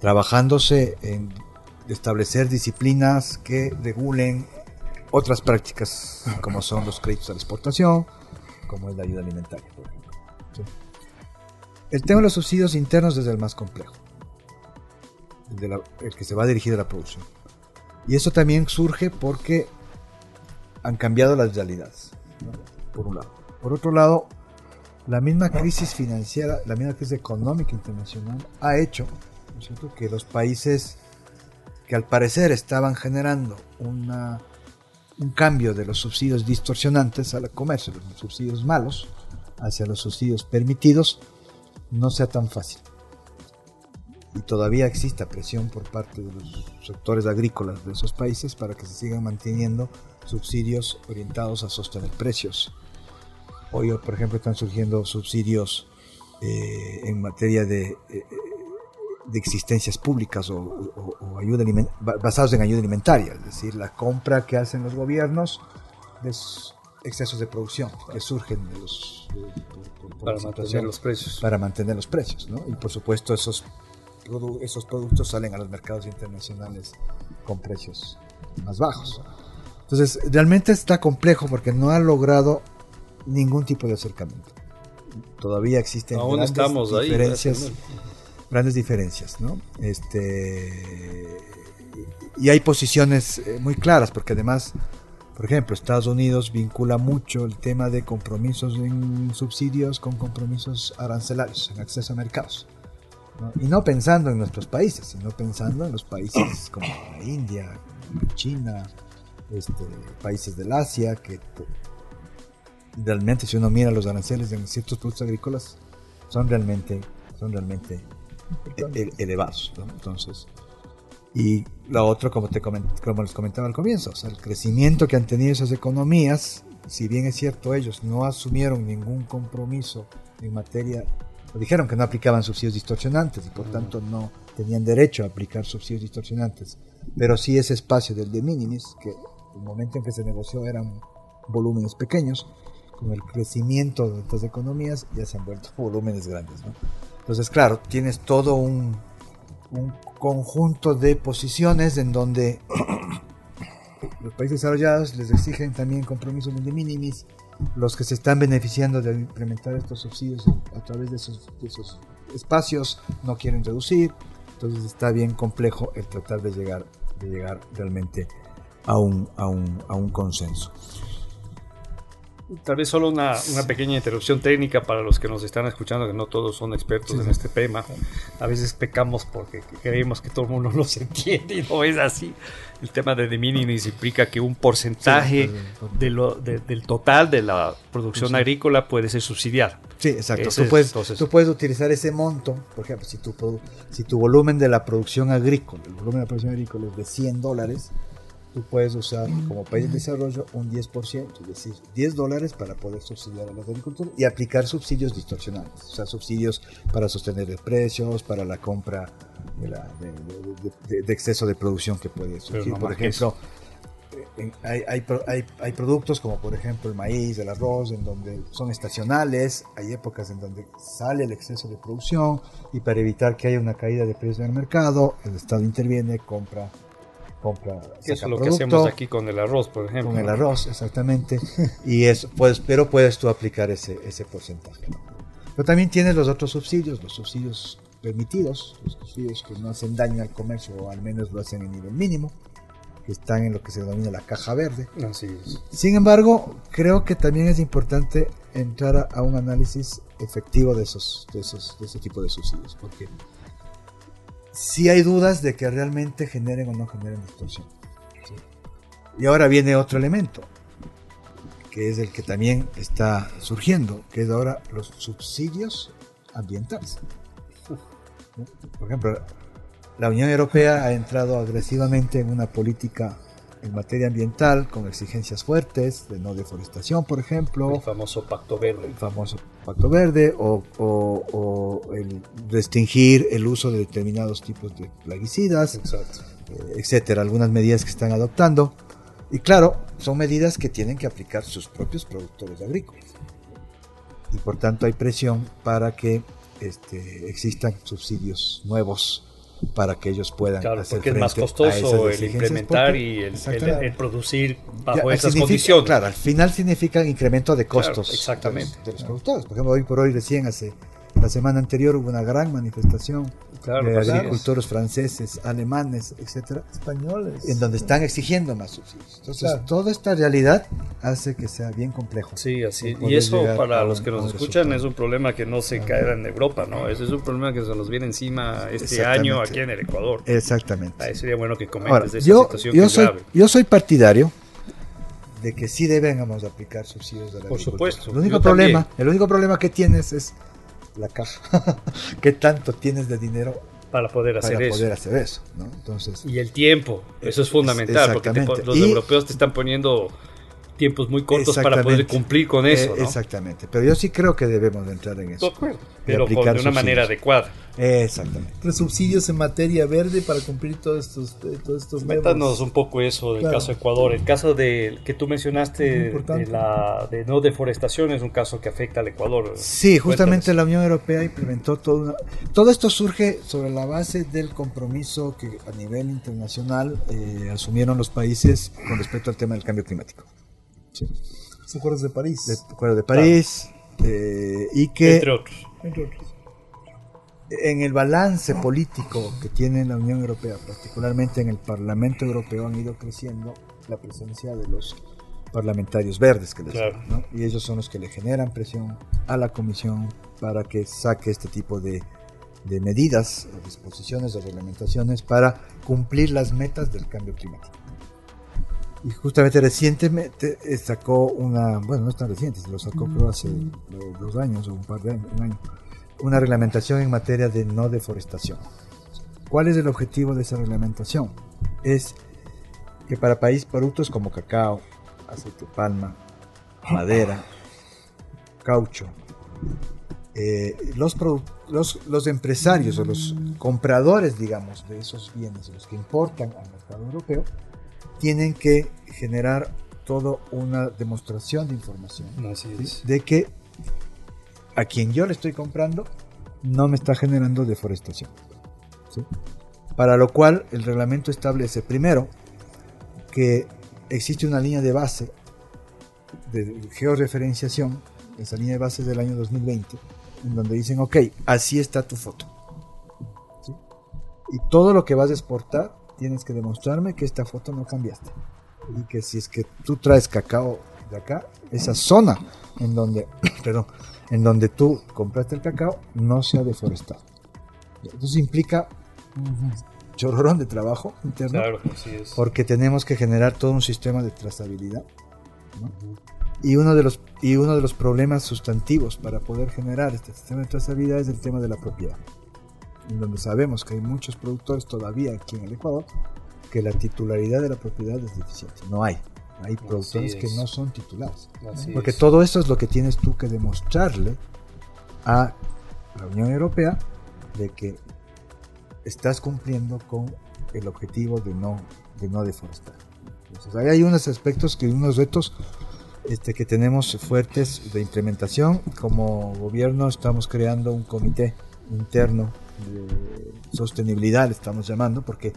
trabajándose en establecer disciplinas que regulen otras prácticas como son los créditos a la exportación, como es la ayuda alimentaria, por ejemplo. El tema de los subsidios internos es el más complejo, el, el que se va a dirigir a la producción. Y eso también surge porque han cambiado las realidades, por un lado. Por otro lado, la misma crisis financiera, la misma crisis económica internacional ha hecho que los países que al parecer estaban generando una, un cambio de los subsidios distorsionantes al comercio, los subsidios malos, hacia los subsidios permitidos, no sea tan fácil. Y todavía exista presión por parte de los sectores agrícolas de esos países para que se sigan manteniendo subsidios orientados a sostener precios. Hoy, por ejemplo, están surgiendo subsidios eh, en materia de, eh, de existencias públicas o, ayuda basados en ayuda alimentaria, es decir, la compra que hacen los gobiernos de excesos de producción que surgen de los para mantener los precios para mantener los precios, ¿no? Y por supuesto esos esos productos salen a los mercados internacionales con precios más bajos. Entonces, realmente está complejo porque no ha logrado ningún tipo de acercamiento. Todavía existen grandes diferencias, grandes diferencias, ¿no? Este y hay posiciones eh, muy claras porque además, por ejemplo, Estados Unidos vincula mucho el tema de compromisos en subsidios con compromisos arancelarios en acceso a mercados. Y no pensando en nuestros países, sino pensando en los países como la India, China, este, países del Asia, que realmente si uno mira los aranceles en ciertos productos agrícolas, son realmente, son realmente e-, elevados. Entonces, y la otra, como, te como les comentaba al comienzo, el crecimiento que han tenido esas economías, si bien es cierto ellos no asumieron ningún compromiso en materia, o dijeron que no aplicaban subsidios distorsionantes y por tanto no tenían derecho a aplicar subsidios distorsionantes, pero sí ese espacio del de minimis, que el momento en que se negoció eran volúmenes pequeños, con el crecimiento de estas economías ya se han vuelto volúmenes grandes. Entonces, claro, tienes todo un, un conjunto de posiciones en donde los países desarrollados les exigen también compromisos de minimis, los que se están beneficiando de implementar estos subsidios a través de esos, espacios no quieren reducir, entonces está bien complejo el tratar de llegar, de llegar realmente a un, a un, a un consenso. Tal vez solo una, pequeña interrupción técnica para los que nos están escuchando, que no todos son expertos en este tema. A veces pecamos porque creemos que todo el mundo nos entiende y no es así. El tema de de minimis implica que un porcentaje de lo, del total de la producción agrícola puede ser subsidiado. Sí, exacto. Tú puedes, tú puedes, utilizar ese monto, por ejemplo, si tu, si tu volumen de la producción agrícola, el volumen de la producción agrícola es de 100 dólares, tú puedes usar como país de desarrollo un 10%, es decir, 10 dólares para poder subsidiar a los agricultores y aplicar subsidios distorsionales, o sea, subsidios para sostener los precios, para la compra de, exceso de producción que puede surgir. por ejemplo, eh, hay, hay, hay, productos como por ejemplo el maíz, el arroz, en donde son estacionales, hay épocas en donde sale el exceso de producción y para evitar que haya una caída de precios en el mercado, el Estado interviene, compra compra. es lo que hacemos aquí con el arroz, por ejemplo. Con el arroz, exactamente. y eso, pues, pero puedes tú aplicar ese, ese porcentaje. Pero también tienes los otros subsidios, los subsidios permitidos, los subsidios que no hacen daño al comercio o al menos lo hacen en nivel mínimo, que están en lo que se denomina la caja verde. Sin embargo, creo que también es importante entrar a, a un análisis efectivo de esos, de esos, de ese tipo de subsidios, porque si hay dudas de que realmente generen o no generen distorsión. Y ahora viene otro elemento, que es el que también está surgiendo, que es ahora los subsidios ambientales. Por ejemplo, la Unión Europea ha entrado agresivamente en una política en materia ambiental con exigencias fuertes de no deforestación, por ejemplo. El famoso Pacto Verde. El famoso Pacto Verde o, o, el restringir el uso de determinados tipos de plaguicidas, eh, etcétera. Algunas medidas que están adoptando. Y claro, son medidas que tienen que aplicar sus propios productores agrícolas. Y por tanto hay presión para que este, existan subsidios nuevos para que ellos puedan claro, porque es más costoso el implementar y el, producir bajo esas condiciones. Claro, al final significa incremento de costos exactamente. De, los, productores. Por ejemplo, hoy por hoy recién hace la semana anterior hubo una gran manifestación de pues agricultores franceses, alemanes, etcétera, españoles, en donde están exigiendo más subsidios. Entonces, toda esta realidad hace que sea bien complejo. Sí, así. Y eso para los que nos escuchan es un problema que no se caerá en Europa, ¿no? Ese es un problema que se nos viene encima este año aquí en el Ecuador. Exactamente. Ahí sería bueno que comentes esa yo, situación yo soy, Yo soy partidario de que sí debemos aplicar subsidios de la Por supuesto. El único problema, el único problema que tienes es la caja. ¿Qué tanto tienes de dinero para poder hacer para eso? Poder hacer eso ¿no? Entonces, y el tiempo, eso es fundamental, porque los europeos te están poniendo tiempos muy cortos para poder cumplir con eso. ¿no? Exactamente, pero yo sí creo que debemos entrar en eso. pero de una manera adecuada. Exactamente. Los subsidios en materia verde para cumplir todos estos, eh, todos estos Métanos un poco eso del caso Ecuador. El caso de, que tú mencionaste de, la, de no deforestación es un caso que afecta al Ecuador. Sí, justamente la Unión Europea implementó todo Todo esto surge sobre la base del compromiso que a nivel internacional eh, asumieron los países con respecto al tema del cambio climático. Sí. Los acuerdos de París. Los acuerdos de París. Eh, y que... Entre otros. Entre otros. En el balance político que tiene la Unión Europea, particularmente en el Parlamento Europeo, han ido creciendo la presencia de los parlamentarios verdes, que les ¿no? y ellos son los que le generan presión a la Comisión para que saque este tipo de, de medidas, disposiciones o reglamentaciones para cumplir las metas del cambio climático. Y justamente recientemente eh, sacó una, bueno, no es tan reciente, se lo sacó hace dos años o un par de años, un año, una reglamentación en materia de no deforestación. ¿Cuál es el objetivo de esa reglamentación? Es que para países productos como cacao, aceite de palma, madera, caucho, eh, los, los, los, empresarios o los compradores, digamos, de esos bienes, los que importan al mercado europeo, tienen que generar toda una demostración de información. De que a quien yo le estoy comprando no me está generando deforestación. Para lo cual el reglamento establece primero que existe una línea de base de georreferenciación, esa línea de base del año 2020, en donde dicen, ok, así está tu foto. Y todo lo que vas a exportar, tienes que demostrarme que esta foto no cambiaste. Y que si es que tú traes cacao de acá, esa zona en donde, perdón, en donde tú compraste el cacao no se ha deforestado. Entonces implica un chorrón de trabajo interno. Porque tenemos que generar todo un sistema de trazabilidad. Y uno, de los, y uno de los problemas sustantivos para poder generar este sistema de trazabilidad es el tema de la propiedad. En donde sabemos que hay muchos productores todavía aquí en el Ecuador que la titularidad de la propiedad es deficiente. No hay. Hay productores que no son titulares. Porque todo eso es lo que tienes tú que demostrarle a la Unión Europea de que estás cumpliendo con el objetivo de no, de no deforestar. Entonces, hay unos aspectos, que unos retos este, que tenemos fuertes de implementación. Como gobierno estamos creando un comité interno de sostenibilidad, le estamos llamando, porque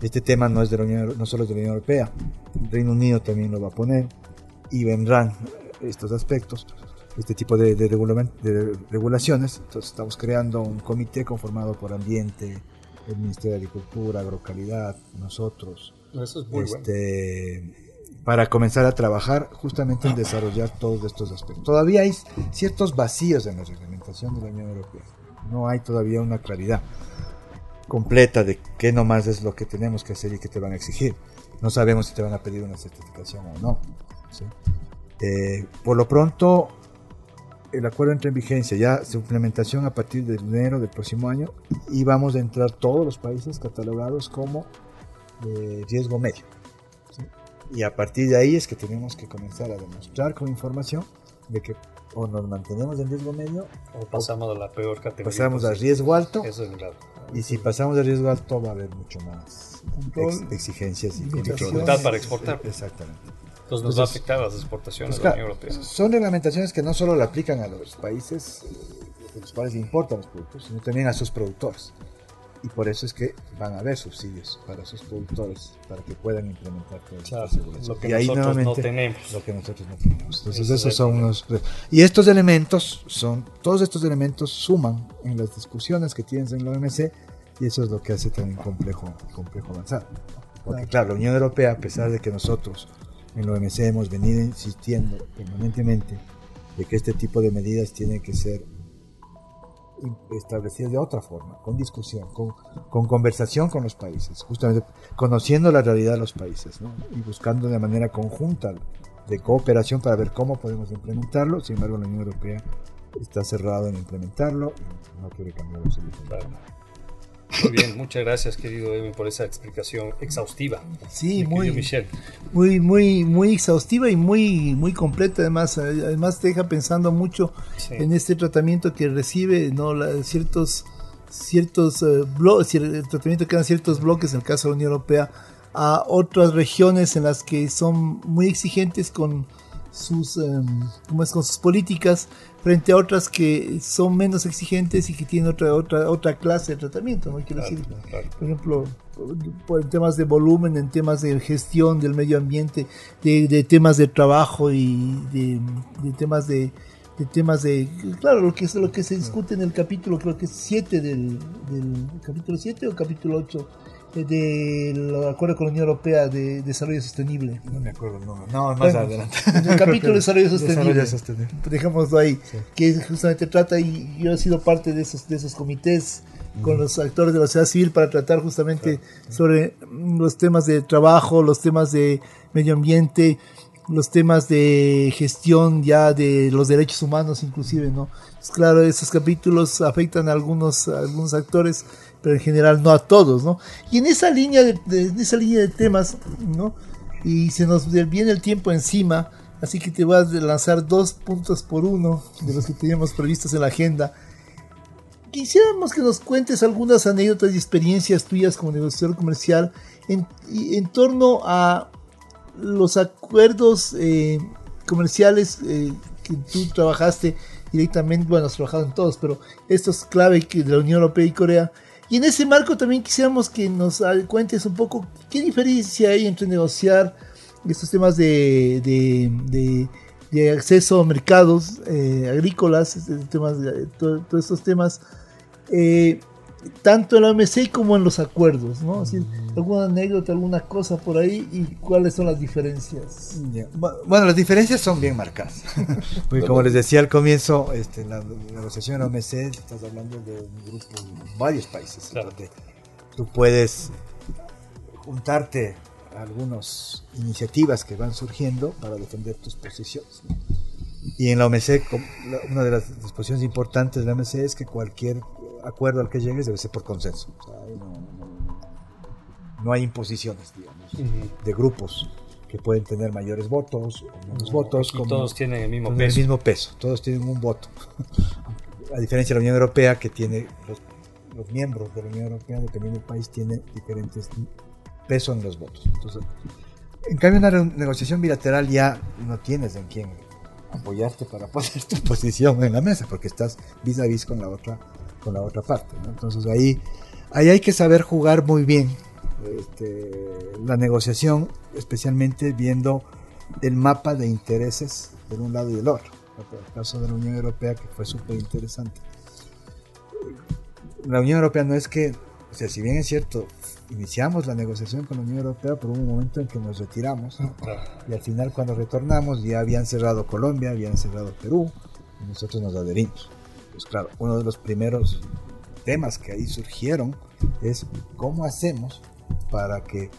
este tema no es de la Unión, no solo es de la Unión Europea, el Reino Unido también lo va a poner y vendrán estos aspectos, este tipo de, de, regulaciones. Entonces estamos creando un comité conformado por ambiente, el Ministerio de Agricultura, Agrocalidad, nosotros. Eso es muy este, Para comenzar a trabajar justamente en desarrollar todos estos aspectos. Todavía hay ciertos vacíos en la reglamentación de la Unión Europea no hay todavía una claridad completa de qué nomás es lo que tenemos que hacer y qué te van a exigir. No sabemos si te van a pedir una certificación o no. Eh, por lo pronto, el acuerdo entra en vigencia, ya su implementación a partir de enero del próximo año y vamos a entrar todos los países catalogados como de riesgo medio. Y a partir de ahí es que tenemos que comenzar a demostrar con información de que o nos mantenemos en riesgo medio o pasamos a la peor categoría. Pasamos a riesgo alto. Eso es grave. Y si pasamos a riesgo alto va a haber mucho más exigencias y dificultad para exportar. Exactamente. Entonces nos va a afectar las exportaciones pues de la Unión Europea. Son reglamentaciones que no solo le aplican a los países de los cuales importan los productos, sino también a sus productores y por eso es que van a haber subsidios para sus productores para que puedan implementar todo Lo que nosotros no tenemos. Lo que nosotros no tenemos. Entonces esos son unos... Y estos elementos son, todos estos elementos suman en las discusiones que tienes en la OMC y eso es lo que hace tan complejo, complejo avanzar. Porque claro, la Unión Europea, a pesar de que nosotros en la OMC hemos venido insistiendo permanentemente de que este tipo de medidas tienen que ser establecidas de otra forma, con discusión, con, con, conversación con los países, justamente conociendo la realidad de los países y buscando de manera conjunta de cooperación para ver cómo podemos implementarlo. Sin embargo, la Unión Europea está cerrada en implementarlo y no quiere cambiar absolutamente nada. Muy bien, muchas gracias querido Edwin por esa explicación exhaustiva. Sí, muy, muy, muy, muy exhaustiva y muy, muy completa. Además, además te deja pensando mucho en este tratamiento que recibe, no, ciertos, ciertos eh, bloques, el tratamiento que dan ciertos bloques en el caso de la Unión Europea a otras regiones en las que son muy exigentes con sus, es, con sus políticas frente a otras que son menos exigentes y que tienen otra otra otra clase de tratamiento, ¿no? Quiero decir, por ejemplo, en temas de volumen, en temas de gestión del medio ambiente, de, temas de trabajo y de, temas de, temas de claro lo que es lo que se discute en el capítulo creo que es 7 del, del capítulo 7 o capítulo 8 del acuerdo con la Unión Europea de desarrollo sostenible. No me acuerdo no, no más adelante. En el capítulo de desarrollo sostenible. Dejémoslo ahí, que justamente trata, y yo he sido parte de esos, de esos comités con los actores de la sociedad civil para tratar justamente sobre los temas de trabajo, los temas de medio ambiente, los temas de gestión ya de los derechos humanos inclusive, ¿no? Pues claro, esos capítulos afectan a algunos, a algunos actores pero en general no a todos, ¿no? Y en esa línea de, esa línea de temas, ¿no? Y se nos viene el tiempo encima, así que te voy a lanzar dos puntos por uno de los que teníamos previstos en la agenda. Quisiéramos que nos cuentes algunas anécdotas y experiencias tuyas como negociador comercial en, en torno a los acuerdos eh, comerciales eh, que tú trabajaste directamente, bueno, has trabajado en todos, pero estos clave que de la Unión Europea y Corea, Y en ese marco también quisiéramos que nos cuentes un poco qué diferencia hay entre negociar estos temas de, de, acceso a mercados eh, agrícolas, este, temas, todos estos temas, eh, tanto en la OMC como en los acuerdos, ¿no? alguna anécdota, alguna cosa por ahí y cuáles son las diferencias. Bueno, las diferencias son bien marcadas. Porque como les decía al comienzo, este, la negociación en la OMC, estás hablando de un grupo, varios países. Claro. Tú puedes juntarte a algunas iniciativas que van surgiendo para defender tus posiciones. Y en la OMC, una de las disposiciones importantes de la OMC es que cualquier acuerdo al que llegues debe ser por consenso. no, hay imposiciones, digamos, de grupos que pueden tener mayores votos o menos votos. Como, todos tienen el mismo peso. El mismo peso, todos tienen un voto. A diferencia de la Unión Europea, que tiene los, los miembros de la Unión Europea, dependiendo del país, tiene diferentes pesos en los votos. Entonces, en cambio, una negociación bilateral ya no tienes en quién apoyarte para poner tu posición en la mesa, porque estás vis a vis con la otra con la otra parte. Entonces ahí, ahí hay que saber jugar muy bien este, la negociación, especialmente viendo el mapa de intereses de un lado y del otro. El caso de la Unión Europea, que fue súper interesante. La Unión Europea no es que, o sea, si bien es cierto, iniciamos la negociación con la Unión Europea por un momento en que nos retiramos y al final cuando retornamos ya habían cerrado Colombia, habían cerrado Perú y nosotros nos adherimos pues claro, uno de los primeros temas que ahí surgieron es cómo hacemos para que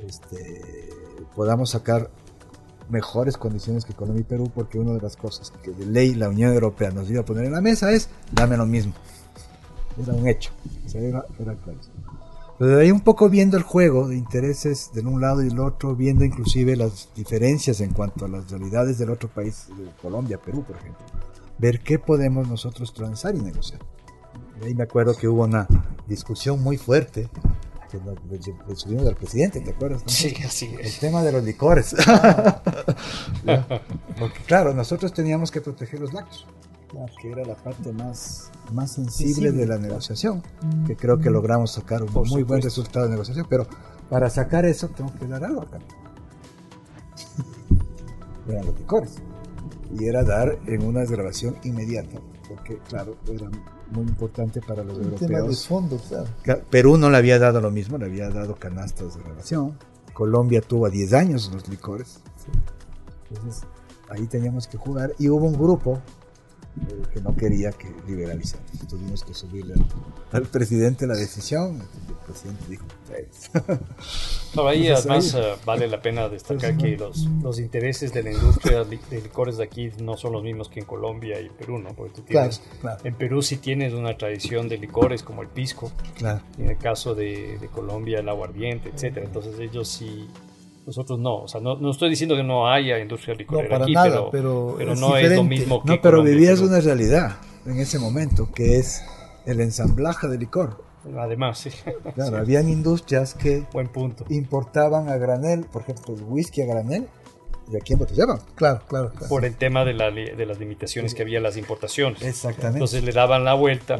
este, podamos sacar mejores condiciones que Colombia y Perú, porque una de las cosas que de ley la Unión Europea nos iba a poner en la mesa es dame lo mismo. Era un hecho, era, claro. Pero de ahí un poco viendo el juego de intereses de un lado y del otro, viendo inclusive las diferencias en cuanto a las realidades del otro país, Colombia, Perú, por ejemplo ver qué podemos nosotros transar y negociar. Y ahí me acuerdo que hubo una discusión muy fuerte que le, subimos al presidente, ¿te acuerdas? Sí, así es. El tema de los licores. Porque claro, nosotros teníamos que proteger los lácteos, que era la parte más, más sensible de la negociación, que creo que logramos sacar un muy buen resultado de negociación, pero para sacar eso tengo que dar algo acá. Eran los licores y era dar en una desgrabación inmediata, porque claro, era muy importante para los europeos. fondo, claro. Perú no le había dado lo mismo, le había dado canastas de grabación. Colombia tuvo a 10 años los licores. Entonces ahí teníamos que jugar y hubo un grupo eh, que no quería que liberalizara. Tuvimos que subirle al, presidente la decisión. El presidente dijo: no, ahí además eh, vale la pena destacar que los, los, intereses de la industria de licores de aquí no son los mismos que en Colombia y Perú, ¿no? Porque tú tienes, en Perú sí tienes una tradición de licores como el pisco, claro. en el caso de, de Colombia el aguardiente, etcétera. Entonces ellos sí nosotros no, o sea, no, no, estoy diciendo que no haya industria licorera aquí, pero, pero, no es lo mismo que. No, pero vivías una realidad en ese momento, que es el ensamblaje de licor. Además, sí. Claro, habían industrias que Buen punto. importaban a granel, por ejemplo, el whisky a granel, y aquí embotellaban. Claro, claro, claro. Por el tema de, la, de las limitaciones que había en las importaciones. Exactamente. Entonces le daban la vuelta.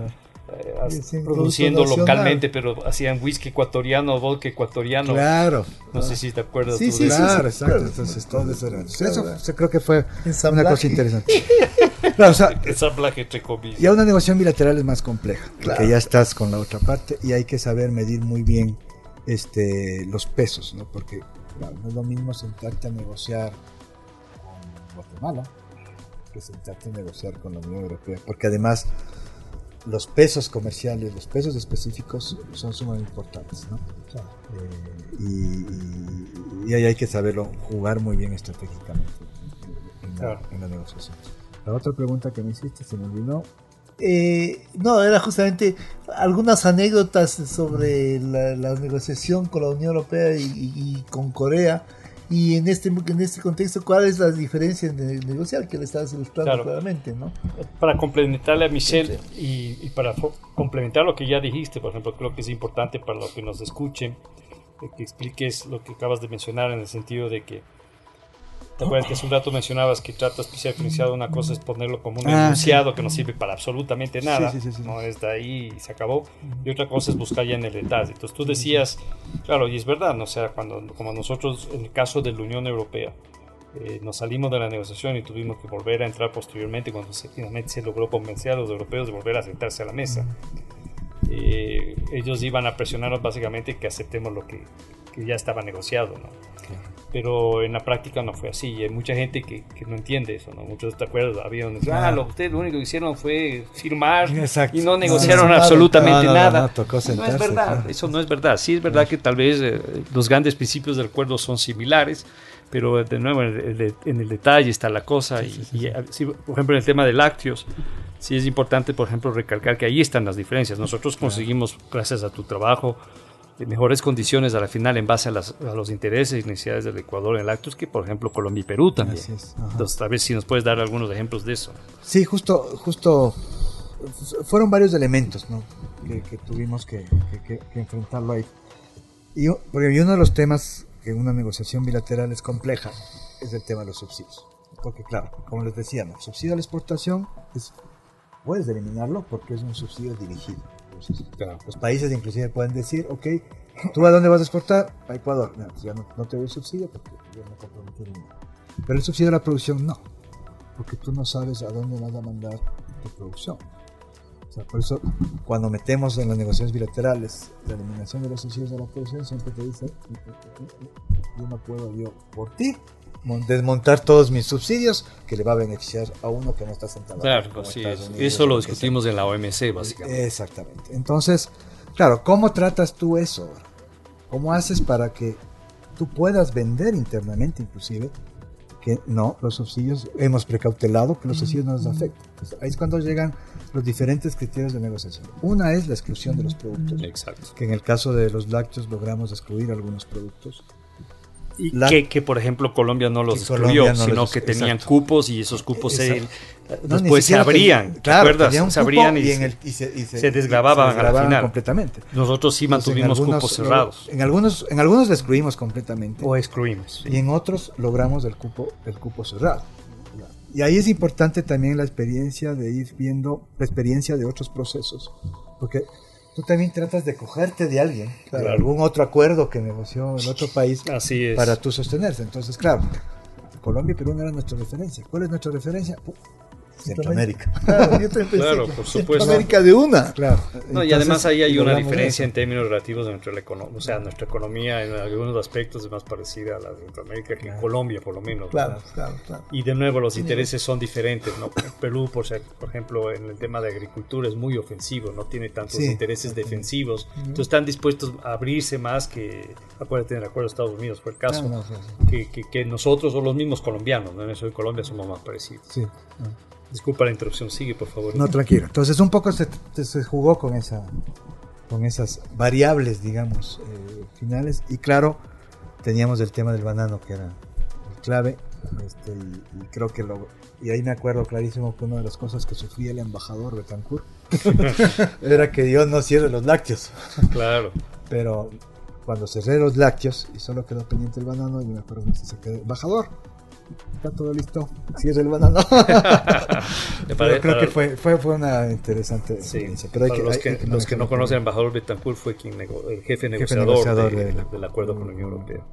Eh, produciendo localmente, pero hacían whisky ecuatoriano, vodka ecuatoriano. Claro. No sé si te acuerdas. Sí, sí, claro, exacto. Entonces todo eso era. Eso, creo que fue una cosa interesante. claro, o sea, Ensamblaje entre comillas. Ya una negociación bilateral es más compleja, porque ya estás con la otra parte y hay que saber medir muy bien este, los pesos, ¿no? Porque no es lo mismo sentarte a negociar con Guatemala que sentarte a negociar con la Unión Europea, porque además los pesos comerciales, los pesos específicos son sumamente importantes, ¿no? Eh, y, ahí hay que saberlo jugar muy bien estratégicamente en, la, negociación. La otra pregunta que me hiciste se me olvidó. Eh, no, era justamente algunas anécdotas sobre la, negociación con la Unión Europea y con Corea y en este, en este contexto, ¿cuál es la diferencia en negociar que le estás ilustrando claramente? ¿no? Para complementarle a Michelle y, para complementar lo que ya dijiste, por ejemplo, creo que es importante para los que nos escuchen eh, que expliques lo que acabas de mencionar en el sentido de que ¿Te acuerdas que hace un rato mencionabas que trata especial financiado? Una cosa es ponerlo como un ah, enunciado que no sirve para absolutamente nada, no es de ahí y se acabó. Y otra cosa es buscar ya en el detalle. Entonces tú decías, claro, y es verdad, ¿no? o sea, cuando, como nosotros, en el caso de la Unión Europea, eh, nos salimos de la negociación y tuvimos que volver a entrar posteriormente cuando se, finalmente se logró convencer a los europeos de volver a sentarse a la mesa. Eh, ellos iban a presionarnos básicamente que aceptemos lo que, que ya estaba negociado, ¿no? Pero en la práctica no fue así. Y hay mucha gente que, que no entiende eso, ¿no? Muchos te acuerdas, había donde ah, lo, ustedes lo único que hicieron fue firmar y no negociaron absolutamente nada. No, es verdad, eso no es verdad. Sí es verdad que tal vez eh, los grandes principios del acuerdo son similares, pero de nuevo en el, detalle está la cosa. y, por ejemplo, en el tema de lácteos, sí es importante, por ejemplo, recalcar que ahí están las diferencias. Nosotros conseguimos, gracias a tu trabajo, mejores condiciones a la final en base a, los intereses y necesidades del Ecuador en lácteos que, por ejemplo, Colombia y Perú también. Entonces, a ver si nos puedes dar algunos ejemplos de eso. Sí, justo, justo fueron varios elementos que, tuvimos que, enfrentarlo ahí. Y, porque uno de los temas que una negociación bilateral es compleja es el tema de los subsidios. Porque claro, como les decíamos, el subsidio a la exportación es, puedes eliminarlo porque es un subsidio dirigido los países inclusive pueden decir, ok, ¿tú a dónde vas a exportar? A Ecuador. No, pues ya no, te doy subsidio porque yo no comprometí nada. Pero el subsidio a la producción no, porque tú no sabes a dónde vas a mandar tu producción. O sea, por eso, cuando metemos en las negociaciones bilaterales la eliminación de los subsidios a la producción, siempre te dice, yo no puedo yo por ti desmontar todos mis subsidios que le va a beneficiar a uno que no está sentado. Claro, eso lo discutimos en la OMC, básicamente. Exactamente. Entonces, claro, ¿cómo tratas tú eso? ¿Cómo haces para que tú puedas vender internamente, inclusive, que no, los subsidios, hemos precautelado que los subsidios no nos afecten. ahí es cuando llegan los diferentes criterios de negociación. Una es la exclusión de los productos. Exacto. Que en el caso de los lácteos logramos excluir algunos productos que, por ejemplo Colombia no los excluyó, sino que tenían cupos y esos cupos se, después se abrían, claro, Se abrían y, se, desgrababan al final. completamente. Nosotros sí mantuvimos cupos cerrados. En algunos, en algunos lo excluimos completamente. O excluimos. Y en otros logramos el cupo, el cupo cerrado. Y ahí es importante también la experiencia de ir viendo la experiencia de otros procesos. Porque tú también tratas de cogerte de alguien, de algún otro acuerdo que negoció en otro país para tú sostenerse. Entonces, claro, Colombia y Perú no eran nuestra referencia. ¿Cuál es nuestra referencia? Centroamérica. Claro, por supuesto. Centroamérica de una. Claro. y además ahí hay una diferencia en términos relativos de nuestra economía. O sea, nuestra economía en algunos aspectos es más parecida a la de Centroamérica que en Colombia, por lo menos. Claro, claro, claro. Y de nuevo, los intereses son diferentes. ¿no? Perú, por, ser, por ejemplo, en el tema de agricultura es muy ofensivo, no tiene tantos intereses defensivos. Entonces están dispuestos a abrirse más que, acuérdate, en el acuerdo de Estados Unidos fue el caso, que, que, nosotros o los mismos colombianos. ¿no? En eso de Colombia somos más parecidos. Sí. Disculpa la interrupción, sigue por favor. No, tranquilo. Entonces un poco se, jugó con, esa, con esas variables, digamos, eh, finales. Y claro, teníamos el tema del banano, que era el clave. Este, y, creo que lo... Y ahí me acuerdo clarísimo que una de las cosas que sufría el embajador Betancourt era que Dios no cierre los lácteos. Claro. Pero cuando cerré los lácteos y solo quedó pendiente el banano, yo me acuerdo que se quedó embajador está todo listo, cierre el banano. creo que fue, fue, fue, una interesante experiencia. Pero los que, los que no conocen, el embajador Betancourt fue quien el jefe negociador, del acuerdo con la Unión Europea.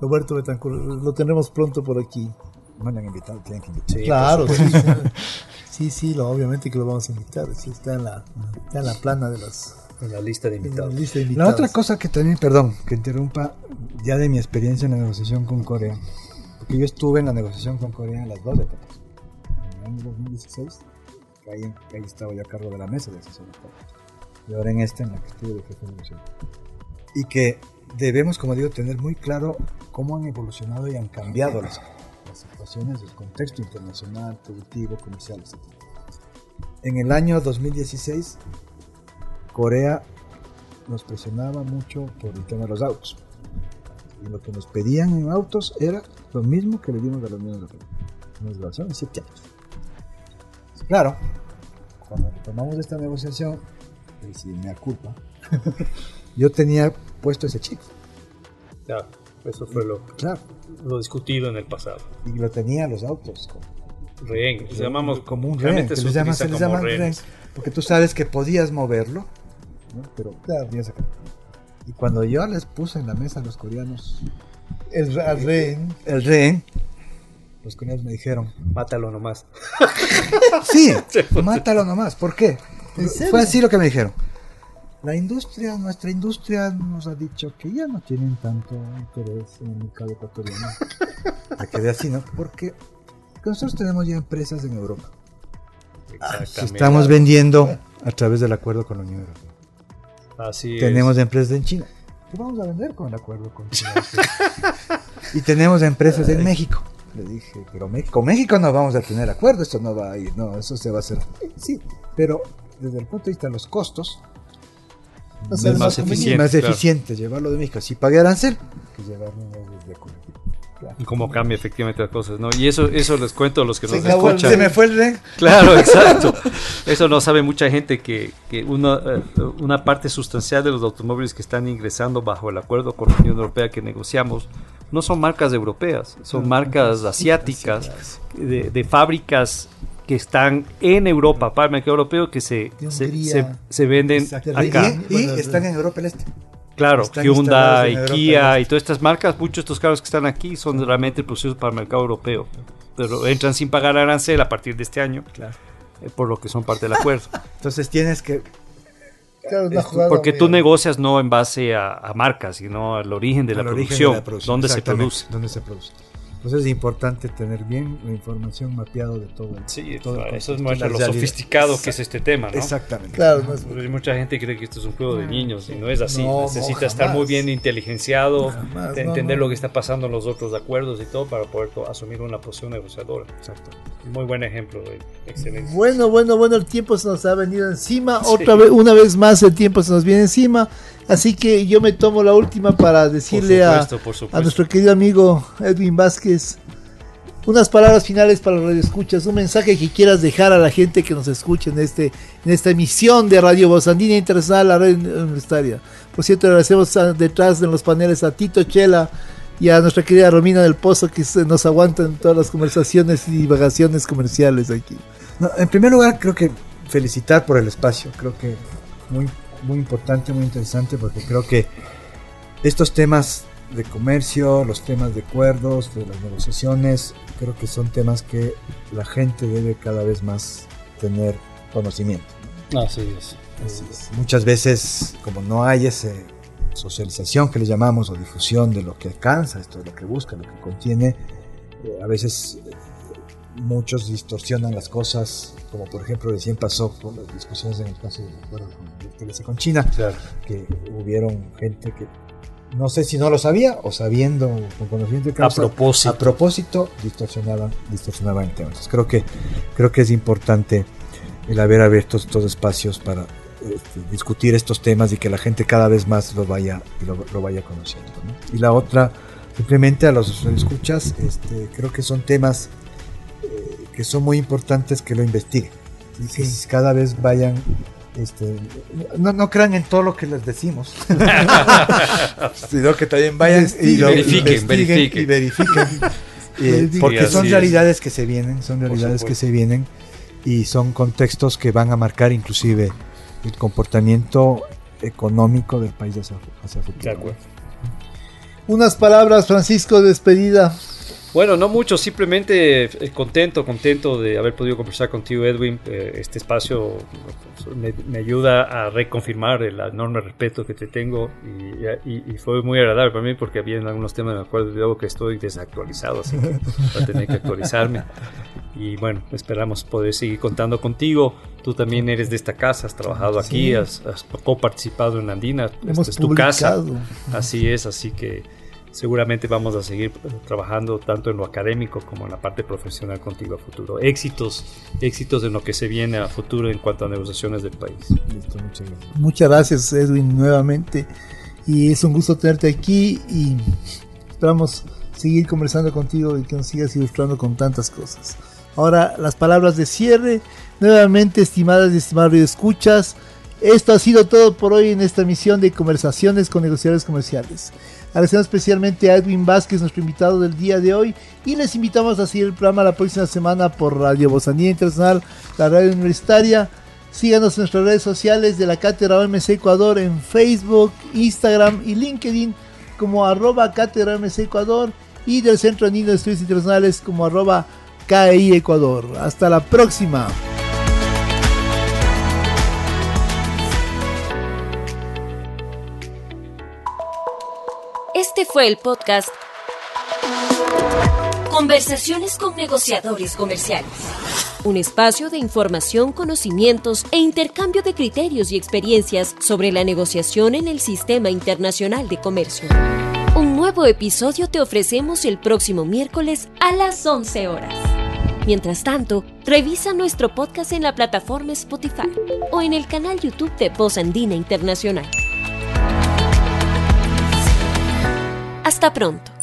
Roberto Betancourt, lo tendremos pronto por aquí. No han invitado, tienen que invitar. claro, sí, sí, lo, obviamente que lo vamos a invitar. Sí, está en la, está en la plana de las en la lista de invitados. La otra cosa que también, perdón, que interrumpa, ya de mi experiencia en la negociación con Corea, yo estuve en la negociación con Corea en las dos etapas. En el año 2016, que ahí, estaba yo a cargo de la mesa de asesores. Y ahora en esta, en la que estuve de jefe de negociación. Y que debemos, como digo, tener muy claro cómo han evolucionado y han cambiado las, situaciones del contexto internacional, productivo, comercial, etc. En el año 2016, Corea nos presionaba mucho por el tema de los autos. Y lo que nos pedían en autos era lo mismo que le dimos a la Unión Europea. Una relación de 7 años. Claro, cuando tomamos esta negociación, y si me culpa, yo tenía puesto ese chip. Claro. Eso fue lo, Claro. lo discutido en el pasado. Y lo tenía los autos. como- Rehén, les llamamos como un rehén, se les utiliza se les como llaman rehén. porque tú sabes que podías moverlo, ¿no? pero Claro. sacar. Y cuando yo les puse en la mesa a los coreanos El rehén. el rehén, los coreanos me dijeron, Mátalo nomás. sí, mátalo nomás. ¿Por qué? Fue así lo que me dijeron. La industria, nuestra industria nos ha dicho que ya no tienen tanto interés en el mercado ecuatoriano. Me quedé así, ¿no? Porque nosotros tenemos ya empresas en Europa. Exactamente. Estamos vendiendo a través del acuerdo con la Unión Europea. Así es. Tenemos empresas en China. ¿Qué vamos a vender con el acuerdo con China? y tenemos empresas en México. Le dije, pero México, con México no vamos a tener acuerdo, esto no va a ir, no, eso se va a hacer. Sí, pero desde el punto de vista de los costos, No sé, Es más eficiente. más claro. eficiente llevarlo de México. Si pagué arancel, que llevarlo desde Colombia. Y cómo cambia efectivamente las cosas, ¿no? Y eso, eso les cuento a los que Se nos acabó el- escuchan. Se me fue el ren. Claro, exacto. Eso no sabe mucha gente que, que una, eh, una parte sustancial de los automóviles que están ingresando bajo el acuerdo con la Unión Europea que negociamos no son marcas europeas, son marcas asiáticas de, de fábricas que están en Europa, para el mercado europeo, que se, se, se- se venden acá. Y, y están en Europa del Este. Claro, Están Hyundai, en Kia y todas estas marcas, muchos de estos carros que están aquí son realmente producidos para el mercado europeo. Pero entran sin pagar arancel a partir de este año, Claro. eh, por lo que son parte del acuerdo. Entonces tienes que Claro, Porque tú negocias no en base a, a marcas, sino al origen de la, origen producción, de la producción, dónde se produce. dónde se produce. Entonces es importante tener bien la información mapeado de todo. el- Sí, todo el eso muestra lo realidad. sofisticado que es este tema, ¿no? Exactamente. Claro, no es- Porque Mucha gente cree que esto es un juego de niños y no es así. No, no, Necesita estar muy bien inteligenciado, Jamás, de no, entender no. lo que está pasando en los otros acuerdos y todo para poder to- asumir una posición negociadora. Exacto. Muy buen ejemplo, de excelente. Bueno, bueno, bueno, el tiempo se nos ha venido encima. Otra vez, una vez más, el tiempo se nos viene encima. Así que yo me tomo la última para decirle a- supuesto, por a, supuesto. nuestro querido amigo Edwin Vázquez unas palabras finales para los radioescuchas, un mensaje que quieras dejar a la gente que nos escuche en, este, en esta emisión de Radio Voz Andina Internacional, la red universitaria. Por cierto, agradecemos a- detrás de los paneles a Tito Chela y a nuestra querida Romina del Pozo que se nos aguanta en todas las conversaciones y divagaciones comerciales aquí. No, en primer lugar, creo que felicitar por el espacio. Creo que muy, muy importante, muy interesante, porque creo que estos temas de comercio, los temas de acuerdos, de las negociaciones, creo que son temas que la gente debe cada vez más tener conocimiento. Así es. Así es. Muchas veces, como no hay esa socialización que le llamamos o difusión de lo que alcanza, esto de lo que busca, lo que contiene, eh, a veces eh, muchos distorsionan las cosas, como por ejemplo recién pasó con las discusiones en el caso con, del TLC con China, Claro. que hubieron gente que no sé si no lo sabía o sabiendo con conocimiento de A causa, propósito. a propósito distorsionaban, distorsionaban el tema. Entonces, creo que creo que es importante el haber abierto estos espacios para este, discutir estos temas y que la gente cada vez más lo vaya lo, lo vaya conociendo. ¿no? Y la otra, simplemente a los escuchas, este, creo que son temas que son muy importantes que lo investiguen y que cada vez vayan este, no, no crean en todo lo que les decimos, sino que también vayan y lo Verifiquen, y verifiquen. Eh, porque Sí, son es. realidades que se vienen, son realidades que se vienen y son contextos que van a marcar inclusive el comportamiento económico del país hacia, hacia futuro. De acuerdo. Unas palabras, Francisco, de despedida. Bueno, no mucho, simplemente eh, contento, contento de haber podido conversar contigo, Edwin. Eh, Este espacio me, me ayuda a reconfirmar el enorme respeto que te tengo y, y- y fue muy agradable para mí porque había algunos temas, me acuerdo de algo que estoy desactualizado, así que voy a tener que actualizarme. Y bueno, esperamos poder seguir contando contigo. Tú también eres de esta casa, has trabajado aquí, has, has coparticipado en Andina, Hemos esta es tu casa. Así es, así que seguramente vamos a seguir trabajando tanto en lo académico como en la parte profesional contigo a futuro. Éxitos, éxitos en lo que se viene a futuro en cuanto a negociaciones del país. Listo, muchas gracias. Muchas gracias, Edwin, nuevamente. Y es un gusto tenerte aquí y esperamos seguir conversando contigo y que nos sigas ilustrando con tantas cosas. Ahora, las palabras de cierre. Nuevamente, estimadas y estimados escuchas, esto ha sido todo por hoy en esta emisión de Conversaciones con Negociadores Comerciales. Agradecemos especialmente a Edwin Vázquez, nuestro invitado del día de hoy, y les invitamos a seguir el programa la próxima semana por Radio Bozanía Internacional, la radio universitaria. Síganos en nuestras redes sociales de la Cátedra OMC Ecuador en Facebook, Instagram y LinkedIn como arroba Cátedra OMC Ecuador y del Centro de Niños de Estudios Internacionales como arroba KI Ecuador. Hasta la próxima. Este fue el podcast Conversaciones con negociadores comerciales. Un espacio de información, conocimientos e intercambio de criterios y experiencias sobre la negociación en el sistema internacional de comercio. Un nuevo episodio te ofrecemos el próximo miércoles a las 11 horas. Mientras tanto, revisa nuestro podcast en la plataforma Spotify o en el canal YouTube de Voz Andina Internacional. Hasta pronto.